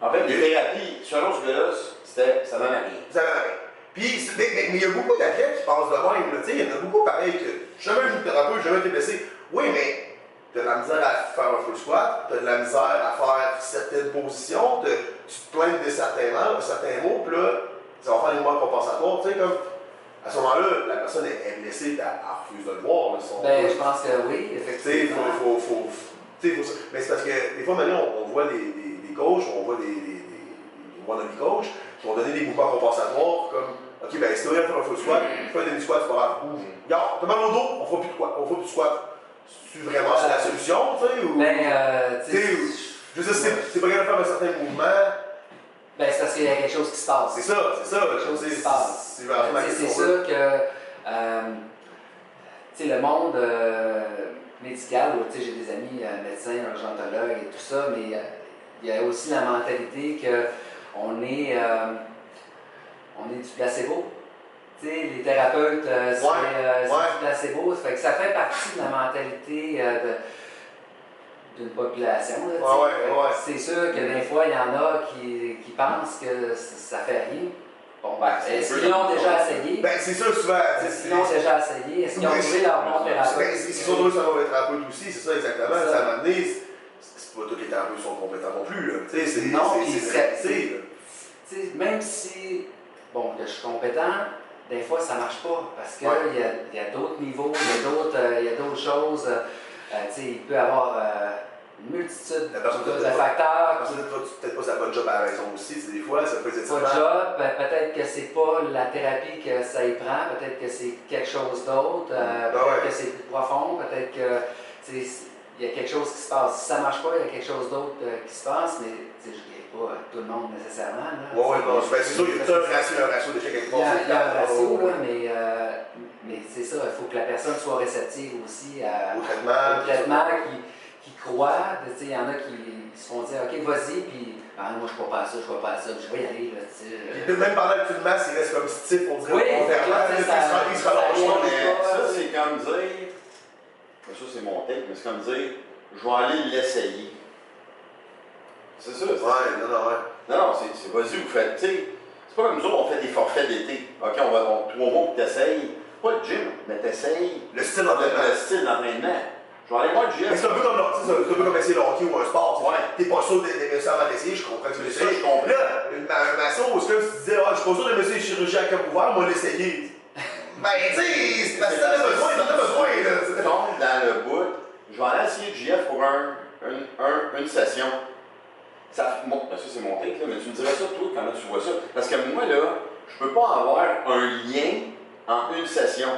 En fait, les thérapies, selon ce gars-là, c'était, ça donne à rien. Ça rien. Puis, mais mais- il y a beaucoup d'athlètes qui pensent de même. Il y en a beaucoup pareil que jamais un thérapeute, jamais été blessé. Oui, mais tu as de la misère à faire un full squat, tu as de la misère à faire certaines positions, tu te plains de certains mots, certains mots, puis là, ça va faire des mouvements compensatoires. Tu sais, comme à ce moment-là, la personne est, blessée, elle, refuse de le voir. son- Ben, je pense que oui, effectivement. faut, faut, faut. Mais c'est parce que des fois, maintenant, on, on voit des, des, des coachs, on voit des, des, des, des coachs qui vont donner des mouvements compensatoires comme Ok, ben, si tu regardes faire un full squat, fais un demi-squat, c'est pas grave. Regarde, t'as mal au dos, on fera plus de quoi, on fera plus de squat. C'est vraiment ça la solution, tu sais, ou? Ben, euh, tu sais, je veux dire, c'est c'est pas grave de faire un certain mouvement, ben, c'est parce qu'il y a quelque chose qui se passe. c'est ça, c'est ça, Quelque chose c'est qui se passe. c'est vraiment C'est sûr que euh, tu sais, le monde euh, médical, où, tu sais, j'ai des amis euh, médecins, urgentologues et tout ça, mais euh, il y a aussi la mentalité qu'on est, on est du placebo. Tu sais, les thérapeutes, euh, c'est Ouais, euh, c'est ouais. du placebo. Ça fait que ça fait partie de la mentalité euh, de- d'une population. Ouais, ouais, ouais. C'est sûr que des fois, il y en a qui, qui pensent que ça fait rien. Bon, Ben, est-ce qu'ils l'ont déjà essayé? Ben, c'est ça, souvent. Est-ce qu'ils l'ont déjà essayé? Est-ce qu'ils ont trouvé leur bon Ben, thérapeute? c'est c'est surtout sur le thérapeute aussi, c'est ça exactement. C'est Ça m'a amené, c'est pas tous les thérapeutes sont compétents non plus. Là. Tu sais, c'est Non, c'est- même si, bon, que je suis compétent, des fois ça marche pas parce qu'il Ouais. y a, il y a d'autres niveaux, il y a d'autres, euh, choses. euh, il peut y avoir euh, une multitude La personne de, de facteurs. Parce que peut-être peut-être pas sa bonne job à la maison aussi, des fois, ça peut être Pas de job, ben, peut-être que c'est pas la thérapie que ça y prend, peut-être que c'est quelque chose d'autre, euh, Ah peut-être ouais. que c'est plus profond, peut-être que il y a quelque chose qui se passe. Si ça marche pas, il y a quelque chose d'autre qui se passe, mais pas tout le monde nécessairement. Ouais, non, ben, c'est sûr, il y a un ratio, un ratio d'échec avec Il y a, il y a un ratio, au là, mais, euh, mais c'est ça, il faut que la personne soit réceptive aussi à, traitement. au traitement, qui, qui croit. Il y en a qui, se font dire Ok, vas-y, puis ah, moi je ne crois pas à ça, je ne crois pas à ça, je vais y aller. Là, euh. Puis même pendant le masses, il reste comme stiff, on dirait, Oui, volontairement. c'est Il se il se ça- relâche c'est comme dire. Ça, c'est mon take, mais c'est comme dire je vais aller l'essayer. C'est ça. c'est- Ouais, non, non, ouais. Non, non, c'est vas-y, vous faites. Tu sais, c'est pas comme nous autres, on fait des forfaits d'été. OK, on va on, trois mois pour que t'essayes. Pas le gym, mais t'essayes Le style le, d'entraînement. le style d'entraînement. Je vais aller voir le Mais gym. c'est un peu comme, le- c'est un peu comme essayer le hockey ou un sport. tu sais. Ouais. T'es pas sûr d'aimer ça avant d'essayer, je comprends que tu l'essayer. je comprends. Là, une, ma- maçon, c'est comme si tu disais, ah, je suis pas sûr d'aimer ça les chirurgiens à cœur ouvert, moi l'essayer. Ben, tu sais, c'est parce que t'en as besoin, t'en as besoin, tombe dans le bout. Je vais aller essayer JF pour un, un- un- une session. Ça, bon, ben ça c'est mon take, là, mais tu me dirais ça, toi, comment tu vois ça? Parce que moi, là, je peux pas avoir un lien en une session.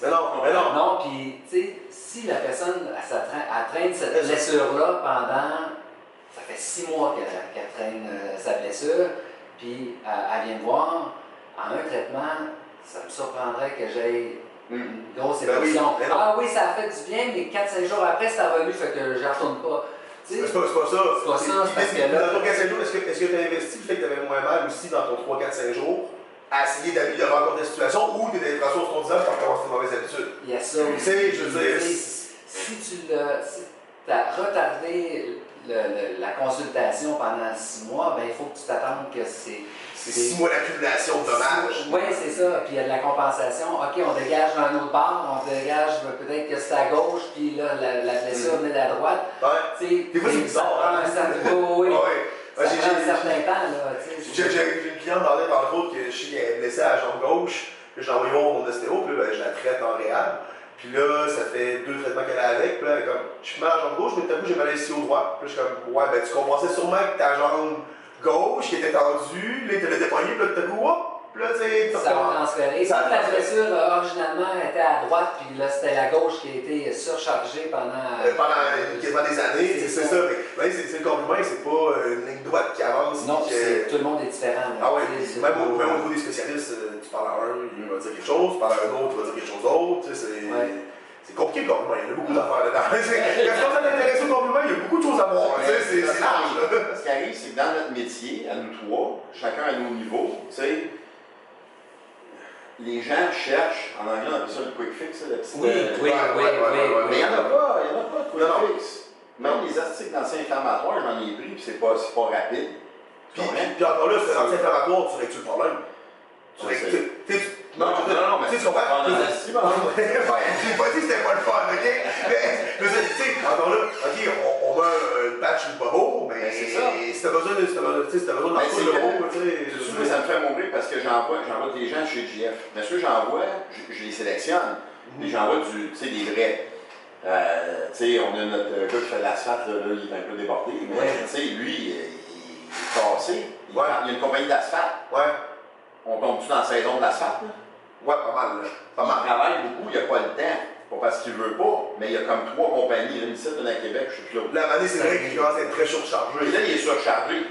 Mais non, mais non. Non, puis, tu sais, si la personne, elle, traîne cette blessure-là pendant, ça fait six mois qu'elle qu'elle traîne euh, sa blessure, puis elle vient me voir, en un traitement, ça me surprendrait que j'aie une grosse Ben oui, non. ah oui, ça a fait du bien, mais 4-5 jours après, c'est revenu, fait que je retourne pas. Tu C'est pas, ça. C'est pas ça, c'est parce que là- Dans ton 4-5 jours, est-ce que que tu as investi le fait que tu avais moins mal aussi dans ton 3-4-5 jours à essayer d'améliorer encore ta situation ou tu étais sur ton disant pour commencer tes mauvaises habitudes? Il y a ça Tu aussi. sais, je veux dire, Tu Si tu l'as, si as retardé le- le- la consultation pendant six mois, ben il faut que tu t'attendes que c'est. C'est 6 mois d'accumulation de dommages. Oui, c'est ça. Puis il y a de la compensation. OK, on dégage d'un autre bord, on dégage peut-être que c'est à gauche, puis là, la, la blessure Mm. venait à droite. Ouais. Des fois, c'est ça bizarre, prend hein? un certain, oui. <laughs> Ça Ouais, prend un certain temps, là. J'ai une cliente dans l'aide, entre autres, que je est blessée à la jambe gauche. Puis j'ai envoyé voir mon ostéo, puis là, ben, je la traite en réhab. Puis là, ça fait deux traitements qu'elle a avec. Puis là, comme, je suis mal à la jambe gauche, mais tout à coup, j'ai mal ici au droit. Puis là, je suis comme, ouais, ben tu compensais sûrement que ta jambe gauche qui était tendue, là, tu l'as déployée, puis là, hop, puis là, tu sais, tu Ça va transférer. Ça la blessure, euh, originalement, était à droite, puis là, c'était la gauche qui a été surchargée pendant. Euh, pendant quasiment des années, tu c'est ça. Mais c'est le corps humain, c'est pas euh, une ligne droite qui avance. Non, que- tout le monde est différent. là. Ah ouais, Tu même, au, pas- même au niveau des spécialistes, euh, tu parles à un, il va dire quelque chose, tu parles à un autre, il va dire quelque chose d'autre. Tu sais, c'est Ouais. C'est compliqué le corps humain, il y a beaucoup d'affaires là-dedans. <laughs> C'est- Quand on s'intéresse au humain, il y a beaucoup de choses à voir. C'est large. Ce qui arrive, c'est que dans notre métier, à nous trois, chacun à nos niveaux, tu sais, les gens cherchent, en anglais on appelle ça le quick fix, là, le petit. Oui, euh, oui, ouais, oui, ouais, ouais, oui, ouais, oui. Mais il n'y en a pas, il n'y en a pas de quick Non, non. fix. Même les astiques d'anti-inflammatoires, j'en ai pris, puis c'est pas, c'est pas rapide. Puis, Tu comprends? puis encore là, c'est anti-inflammatoire, tu règles le problème? Règles- tu- Non, non, non, mais Tu sais, tu comprends? Ouais, j'ai pas dit que c'était pas le fun, ok? Mais, tu sais, encore là, ok, on, met un patch pas beau, mais Ben, c'est ça. si t'as besoin de, tu sais, si t'as besoin d'un c'est coup de haut, tu sais, ça me fait mourir parce que j'envoie, des gens chez GF. Mais ceux que j'envoie, je, les sélectionne. Puis j'envoie du, tu sais, des vrais. Euh, tu sais, on a notre euh, gars qui fait de l'asphalte, là, là, il est un peu débordé, mais tu sais, lui, il est cassé. Il y a une compagnie d'asphalte. Ouais, On tombe-tu dans la saison de l'asphalte? Là? ouais, pas mal, là. Pas Il mal. travaille beaucoup, il n'a pas le temps. Pas parce qu'il veut pas, mais il y a comme trois compagnies, une ici, une à Québec, je sais plus. La année, c'est vrai qu'il commence à être très Et surchargé. là, il est surchargé.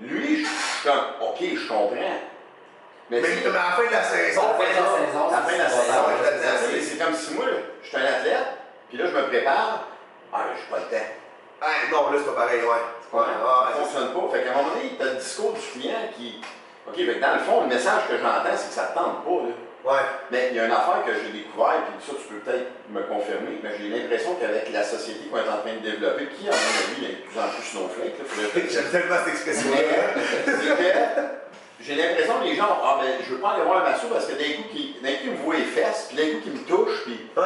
Lui, je suis comme, OK, je comprends. Mais, mais sais, à la fin de la saison, À la fin de la saison, À la fin de la c'est saison, je comme si moi, je suis un athlète, puis là, je me prépare. Ah, mais j'ai pas le temps. ah, non, là, c'est pas pareil, ouais. Ouais, ah, ça ça. fonctionne pas. Fait qu'à un moment donné, tu as le discours du client qui. OK, fait que dans le fond, le message que j'entends, c'est que ça te tente pas. Là. Ouais. Mais il y a une affaire que j'ai découvert, puis ça, tu peux peut-être me confirmer, mais j'ai l'impression qu'avec la société qu'on est en train de développer, qui, à mon avis, est de plus en plus snowflake, là, <laughs> J'aime tellement cette expression-là. Que j'ai l'impression que les gens, ah ben, je veux pas aller voir le masseur parce que d'un coup, qui- d'un coup, il me voit les fesses, puis d'un coup, il me touche, puis Ouais.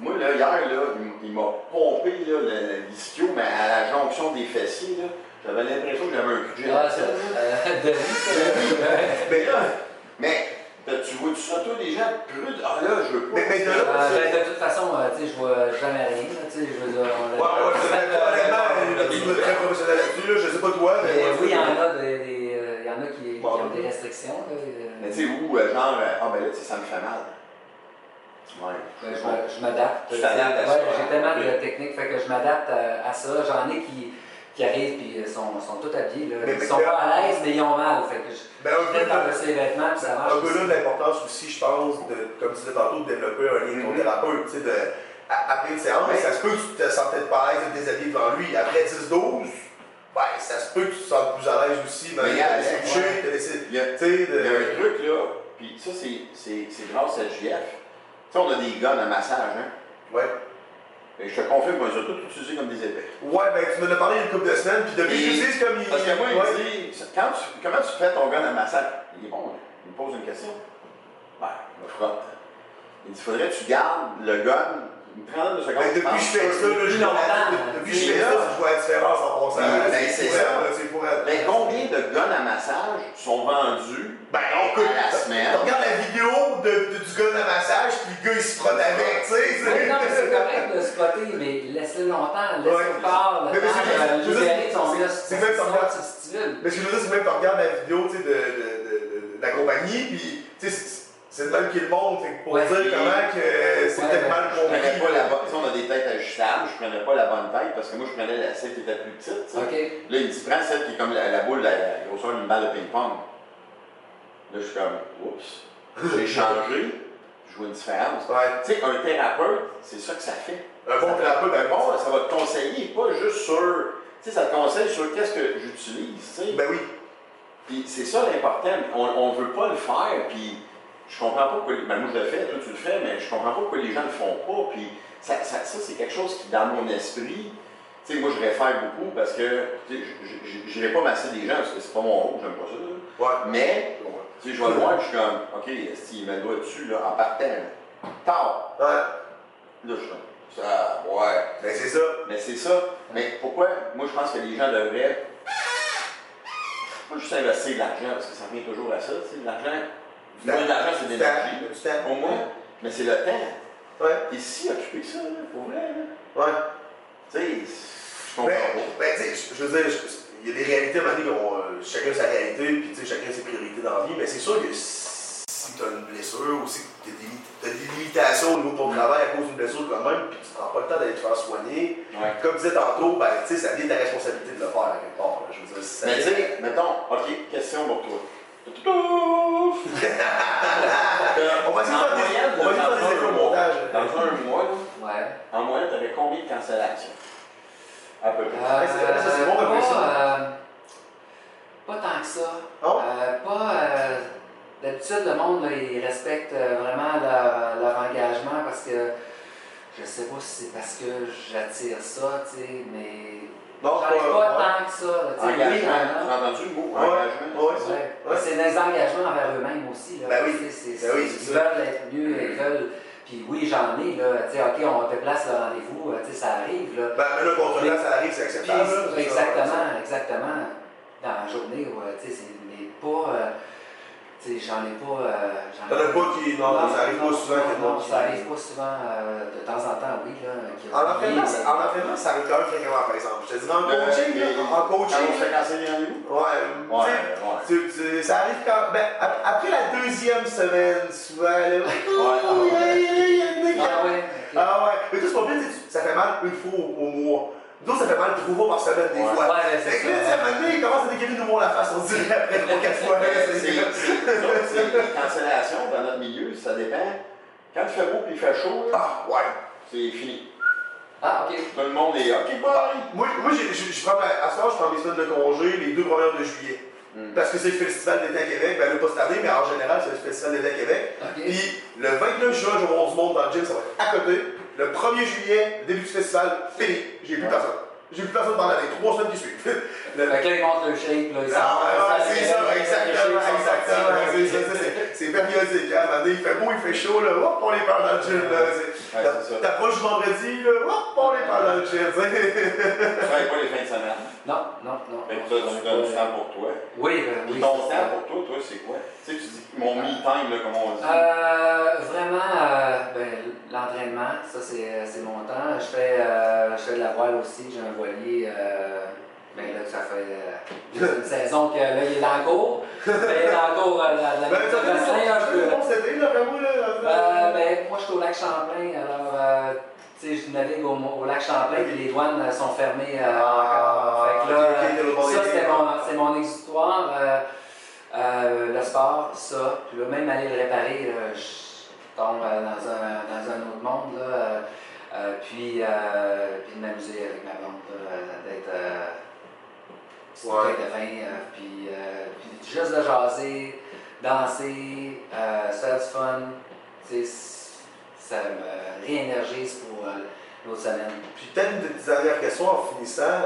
moi, là, hier, là, il m'a pompé, là, le, le l'ischio, mais à la jonction des fessiers, là, j'avais l'impression que j'avais un cul de. Ah, <laughs> <laughs> ça, euh, Denis, ça. Mais là, mais, t'as- tu vois tout ça, toi, des gens prudes, ah là, je veux pas. Mais- mais de là, Euh, ben, de toute façon, euh, tu sais, je vois jamais rien. là, Tu sais, je veux dire, on Ouais, ouais, je sais pas, honnêtement, euh, tu es très professionnel là-dessus, là, je sais pas toi, mais. Mais moi, oui, il y en a, des, des, euh, il y en a qui, ont des restrictions. Là, Mais tu sais, où, genre, ah ben là, tu sais, ça me fait mal. Ouais. ben, je m'adapte. Tu t'adaptes à Ouais, ça, J'ai hein? tellement de techniques, fait que je m'adapte à, à ça. J'en ai qui, qui arrivent et sont, sont tout habillés. Là. Mais- Ils sont là- pas à l'aise, mais ils ont mal. Fait que je Ben, un peu par-dessus les vêtements, puis ça marche. Un peu là l'importance aussi, je pense, de, comme tu disais tantôt, de développer un lien avec ton Mhm. thérapeute. Tu sais, de, à- après une séance, Ouais. ça se peut que tu te sens peut-être pas à l'aise de te déshabiller devant lui. Après 10-12, ben, ça se peut que tu te sentes plus à l'aise aussi. Ben, Mais il coucher, te laisser. Il y a, Tu sais, il y a un truc, là, puis ça, c'est- c'est c'est grâce à JF. Tu sais, on a des guns à massage, hein. Ouais. Et je te confirme qu'on les a tous utilisés comme des épées. Ouais, ben, tu m'en as parlé il y a une couple de semaines, puis depuis que c'est comme il. Parce que moi, il dit, quand tu, comment tu fais ton gun à massage? Il est bon, il me pose une question. Ben, je me frotte. Il dit, faudrait que tu gardes le gun une trentaine de secondes. Depuis que je fais ça, là, je Plus longtemps. Depuis que je Et fais là- ça, je vois la différence en passant. Ben, c'est ça. Mais combien de guns à massage sont vendus Ben, écoute, à la semaine? Regarde la vidéo de, de- du gars de massage, puis le gars il se frotte avec, tu sais. Non, mais c'est correct de se frotter, mais laisse-le longtemps, laisse le corps, le temps libérer ton c'est- muscle. Mais ce que je veux dire, c'est même que tu regardes la vidéo de, la compagnie, puis tu sais, c'est- le même qui le montre, fait que pour Ouais. dire comment que c'est peut-être mal Je prenais compris. pas la bonne. on a des têtes ajustables, je prenais pas la bonne tête parce que moi je prenais la celle qui était plus petite. Là, il me dit prends celle qui est comme la, la boule, la, la grosseur d'une balle de ping-pong. Là, je suis comme oups. J'ai <laughs> changé, je vois une différence. Ouais. Tu sais, un thérapeute, c'est ça que ça fait. Un bon thérapeute, Un bon, ça va te conseiller, pas juste sur. Tu sais, ça te conseille sur qu'est-ce que j'utilise, tu sais. Ben oui. Puis c'est ça l'important. On ne veut pas le faire, puis je comprends pas pourquoi. Ben moi je le fais, toi tu le fais, mais je comprends pas pourquoi les gens le font pas. Puis ça, ça, ça, c'est quelque chose qui, dans mon esprit, tu sais, moi je réfère beaucoup parce que tu sais, je- n'irai pas masser des gens parce que c'est pas mon rôle, j'aime pas ça. Ouais. Mais, tu sais, je vais le voir, je suis comme, OK, s'il met le doigt dessus, là, en partant, tard. Ouais. Là, je suis comme, ça, ouais. Ben c'est ça. Mais c'est ça. Mais pourquoi, moi je pense que les gens devraient pas juste investir de l'argent, parce que ça revient toujours à ça, tu sais, l'argent, l'argent c'est de Du temps. l'énergie, Du temps. pour moi, mais c'est le temps. Ouais. Et si occuper ça, là, pour vrai, là, Ouais. tu sais, je comprends Ben, pas. ben tu sais, je- veux dire, il y a des réalités à un moment donné, euh, chacun sa réalité, puis tu sais, chacun ses priorités dans la vie, mais c'est sûr que si tu as une blessure ou si tu as des, t'as des limitations au niveau de ton travail à cause d'une blessure quand même, puis tu prends pas le temps d'aller te faire soigner, Ouais. comme je disais tantôt, ben, tu sais, ça vient de ta responsabilité de le faire à quelque part. là. Je veux dire, ça Mais tu sais, mettons, OK, question pour toi. <laughs> on va essayer de faire des, on va essayer de faire des effets au montage. Dans un mois, là, Ouais. en moyenne, tu avais combien de cancellations? À peu près. Euh, c'est- ça, c'est bon comme pas, question. euh, pas tant que ça. Non? Euh, pas. euh, D'habitude, le monde, là, il respecte euh, vraiment leur, leur engagement parce que je sais pas si c'est parce que j'attire ça, tu sais, mais. Non, J'en ai pas- pas ouais. tant que ça. là, tu sais, oui, Engagement. Tu as entendu le mot Ouais. engagement? Ouais. Ouais. Ouais. C'est des engagements envers eux-mêmes aussi. Là. Ben oui. C'est- Ben oui, ils ça. veulent être mieux, ils veulent. Puis oui, j'en ai, là. Tu sais, OK, on déplace le rendez-vous, euh, tu sais, ça arrive, là. Ben, mais là, contre là, ça arrive, c'est Puis, acceptable. là, c'est ça. exactement, exactement. Dans la journée, ouais, tu sais, mais pas. euh, sais, j'en ai pas. euh, j'en ai T'en as pas qui. Non, ça arrive pas souvent qu'il y a non, ça arrive pas souvent, euh, de temps en temps, oui, là. qui ont En entraînement, mais- en ça arrive quand même fréquemment, par exemple. Je te dis, dans le Le- coaching, là, en coaching, on se fait canceller rendez-vous? ouais, Ouais, ouais. tu- tu- ça arrive quand. Ben, ap- après la deuxième semaine, souvent, là. Ouais, ouais. Ah ouais. Mais tout, c'est pas bien, ça fait mal une fois au, au mois. Nous, ça fait mal trois fois par semaine, des Ouais. fois. Ouais, c'est Fait que là, tu sais, ça. moment donné, il commence à décaler de moi la face, on dirait après trois, quatre fois. <laughs> C'est- C'est- c'est- c'est- c'est- Les cancellations dans notre milieu, ça dépend. Quand il fait beau et il fait chaud, là, Ah, ouais. c'est fini. Ah, ok. Tout le monde est OK, bye! Moi, moi j'ai- je, je prends ma- à ce temps, je prends mes semaines de congé les deux premières de juillet. Hmm. Parce que c'est le Festival d'été à Québec. Ben là, pas cette année, mais en général, c'est le Festival d'été à Québec. Ok. Puis le 29 juin, je vais voir du monde dans le gym, ça va être à côté. Le 1er juillet, début du festival, fini. J'ai plus Ouais. personne. J'ai plus personne pendant les trois semaines qui suivent. <laughs> Le- Fait que là, ils montrent le shape, là. ils Ah, ouais, c'est ça, exactement, exactement. C'est ça, c'est- c'est- C'est périodique, hein. Maintenant, il fait beau, il fait chaud, là, hop, on les perd dans le gym, là. T'approches vendredi, là, hop, on les perd dans le gym, tu sais. Pas les fins de semaine? Non, non, non. Ça, tu donnes du temps pour toi. Oui, ben, oui. ton c'est temps pour toi, toi, c'est quoi? Tu dis mon me time, là, comme on dit. Euh, vraiment, euh, ben, l'entraînement, ça c'est c'est mon temps. Je fais, euh, je fais de la voile aussi, j'ai un voilier. Euh, ben là, ça fait euh, une <laughs> saison que là, il est le cours. Ben, il est le cours euh, de la, la Ben, ça fait bassin, un peu. bon cet été, là, vraiment, là. Euh, ben, moi, je suis au lac Champlain, alors, euh, tu sais, je navigue au, au lac Champlain, puis les douanes euh, sont fermées euh, encore. Fait que là, Ah, bon ça, ouais. mon, c'est mon exutoire. Euh, le sport, ça. Puis là, même aller le réparer, là, je tombe euh, dans un, dans un autre monde. Là, euh, euh, puis, euh, puis de m'amuser avec ma blonde, d'être. Ouais. de vin, puis, puis juste de jaser, danser, se faire du fun. Tu sais, ça me réénergise pour l'autre semaine. Puis peut-être une petite dernière question en finissant.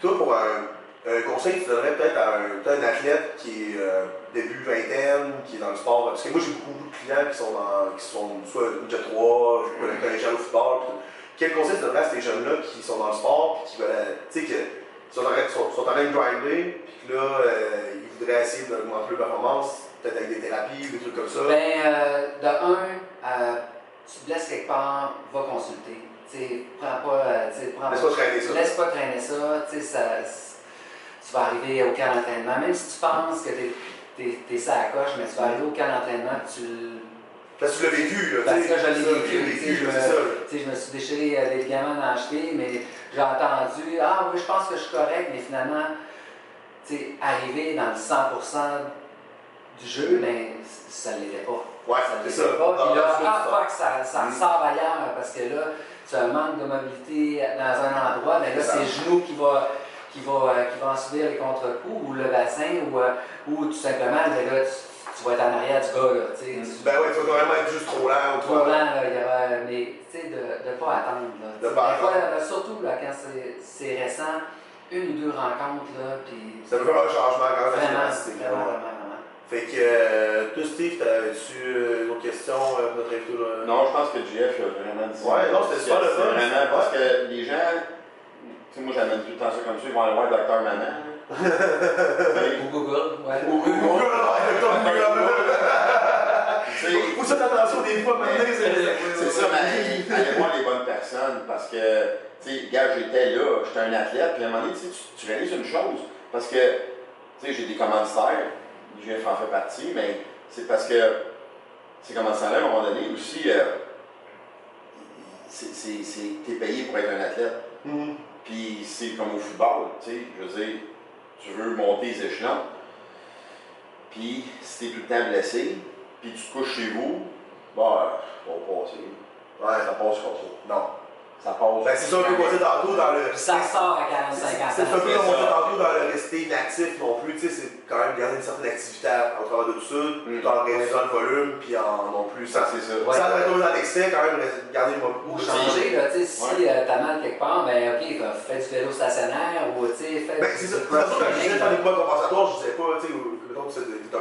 Toi, pour un, un conseil que tu donnerais peut-être à un, athlète qui est euh, début vingtaine, qui est dans le sport, parce que moi j'ai beaucoup de clients qui sont dans, qui sont soit Ninja 3, je connais collégial au football. Quel conseil tu donnerais à ces jeunes-là qui sont dans le sport, puis qui veulent, tu sais, que sont en train- sont, sont en train de grinder, puis que là, euh, ils voudraient essayer d'augmenter leur performance, peut-être avec des thérapies, des trucs comme ça? Ben, euh, de un, euh, tu te blesses quelque part, va consulter. Tu sais, prends pas. euh, prends Laisse pas traîner ça. Laisse pas traîner ça. Tu sais, ça, tu vas arriver au camp d'entraînement, même si tu penses que t'es es, ça à coche, mais tu vas arriver au camp d'entraînement, tu le- Parce que tu l'as vécu, là. Parce tu que je l'ai vécu, tu sais, je là, me- là. Tu je me suis déchiré euh, des ligaments dans la cheville, mais j'ai entendu Ah oui, je pense que je suis correct, mais finalement, tu sais, arriver dans le 100% du jeu, ben, ça ne l'était pas. Ouais, Ça c'est l'était pas. Puis là, ah, ça. fuck, ça, ça Mm. sort ailleurs, parce que là, tu as un manque de mobilité dans un endroit, mais là, C'est ça. c'est le genou qui va. Qui va, euh, qui va en subir les contre-coups, ou le bassin, ou, euh, ou tout simplement, ben là, tu, tu vas être en arrière du gars, là, tu Ben ouais, tu vas vraiment être juste trop lent ou Trop lent, là, il y aura, mais tu sais, de ne pas attendre. Là, De pas fois, attendre. là, surtout là, quand c'est- c'est récent, une ou deux rencontres, là, puis Ça peut faire un changement quand même. vraiment, vraiment, vraiment, vraiment. Fait que, euh, toi, Steve, t'avais-tu euh, une autre question euh, pour notre invité? Non, je pense que JF a vraiment dit. Ouais, non, c'était super le fun. Vraiment, parce que les gens, sais, moi j'amène tout le temps ça comme ça, ils vont aller voir le docteur Maman. <laughs> Ou Google, ouais. Ou Google, Faut faire attention des fois, maintenant, c'est ça, mais allez voir les bonnes personnes parce que, tu sais, gars, j'étais là, j'étais un athlète, puis à un moment donné, tu, tu, réalises une chose, parce que, tu sais, j'ai des commanditaires, JF en fait partie, mais c'est parce que ces commanditaires-là, à un moment donné, aussi, euh, c'est, c'est, c'est- t'es payé pour être un athlète. Mhm. Puis c'est comme au football, tu sais, je veux dire, tu veux monter les échelons, puis si t'es tout le temps blessé, puis tu te couches chez vous, bah, ça va passer. Ouais, Ça passera pas. non. Ça passe. Ben, c'est ça qu'on disait tantôt dans le. Ça ressort à 45 C'est ans. un peu c'est comme on disait ça. tantôt dans le rester inactif non plus, tu sais, c'est quand même garder une certaine activité à- au travers de tout ça, Mm. tout en réduisant le volume, puis en non plus Ça, c'est ça. Ouais. sans être dans l'excès, quand même garder le Ou moment. changer, là, tu sais, si Ouais. euh, t'as mal quelque part, ben ok, fa- fais du vélo stationnaire, ou tu sais, fais Ben, c'est ça. quand je disais compensatoires, je disais pas, tu sais, mettons que tu es un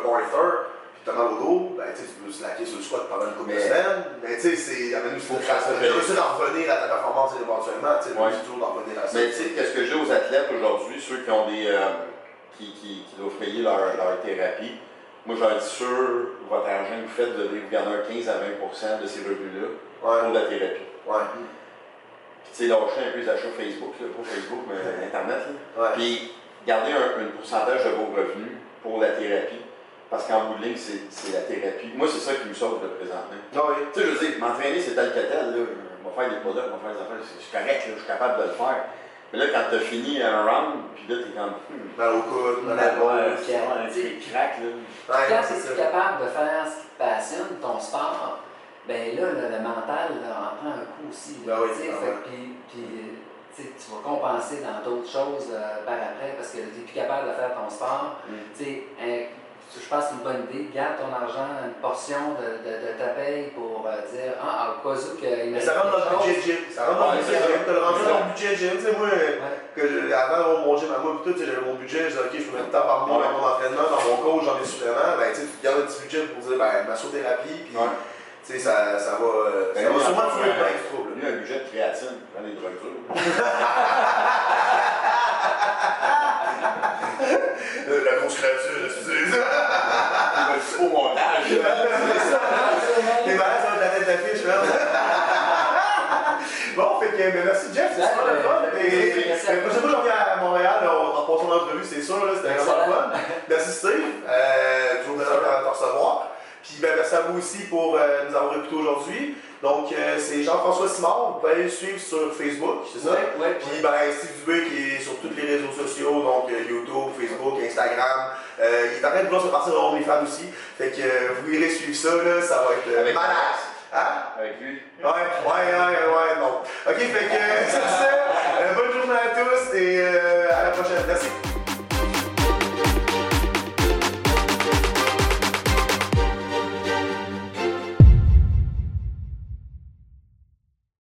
puis t'as mal au dos, ben, tu peux slacker sur le squat pendant une couple de Mais- semaines, mais tu sais, c'est, à un moment donné, il faut que ça tu réussisses à revenir à ta performance éventuellement, tu sais, Ouais. toujours d'en revenir à ça. Mais tu sais, qu'est-ce que je dis aux athlètes aujourd'hui, ceux qui ont des. euh, qui, qui, qui doivent payer leur, leur thérapie, moi je leur dis sur votre argent que vous faites, vous devez vous garder un 15 à 20% de ces revenus-là Ouais, pour la thérapie. ouais, Puis tu sais, lâcher un peu les achats Facebook, là, pas Facebook, mais <laughs> Internet. Là. ouais. Puis garder un, un pourcentage de vos revenus pour la thérapie. Parce qu'en bout de ligne, c'est la thérapie. Moi, c'est ça qui me sauve de présentement. Non, oui. Tu sais, je veux dire, m'entraîner, c'est tel que tel. Là. Je vais faire des products, je vais faire des affaires. C'est c'est correct, là, je suis capable de le faire. Mais là, quand tu as fini un round, puis là, tu es comme. Hmm, Mal au coude, mal à la petit crack, là. Ouais, Quand c'est tu es capable de faire ce qui te passionne, ton sport, ben là, le, le mental là, en prend un coup aussi. là, Ben oui, tu sais, ah fait puis- puis, tu sais, tu vas compenser dans d'autres choses euh, par après parce que tu n'es plus capable de faire ton sport. Mm. Tu je pense que c'est une bonne idée. Garde ton argent, une portion de, de, de ta paye pour euh, dire Ah, au cas où qu'il Mais ça rentre dans le budget gym. Ça rentre dans le budget c'est gym. T'as le dans le budget gym. Tu sais, moi, que je- avant mon gym à moi, tout, tu sais, j'avais mon budget. Je disais, OK, je fais mettre temps par mois dans mon entraînement, dans mon coach, dans mes suppléments. Ben, tu sais, tu gardes un petit budget pour dire, ben, massothérapie. Puis, Ouais. tu sais, ça, ça va, euh, Ben, ça va sûrement en trouver plein de troubles. Lui, un budget de créatine, prends des drogues dures. <laughs> Euh, La grosse créature, être <laughs> au montage. T'es malade, ça va la tête d'affiche. <laughs> Bon, fait que, ben, merci Jeff, c'est super le fun. Et la vous. prochaine fois que je reviens à Montréal, on va repasser l'entrevue, c'est sûr, c'était vraiment le fun. Merci Steve, euh, toujours plaisir de te recevoir. Puis ben, merci à vous aussi pour euh, nous avoir écoutés aujourd'hui. Donc, euh, c'est Jean-François Simard. Vous pouvez aller le suivre sur Facebook, c'est ça? Oui, Puis, ben, Steve Dubé qui est sur tous les réseaux sociaux, donc euh, YouTube, Facebook, Instagram. Euh, il est en train de vouloir se partir dans aussi. Fait que euh, vous irez suivre ça, là, ça va être Avec malade. Hein? Avec lui. Ouais, ouais, ouais, ouais, non. OK, fait que <laughs> c'est ça. bonne journée à tous et à la prochaine. Merci.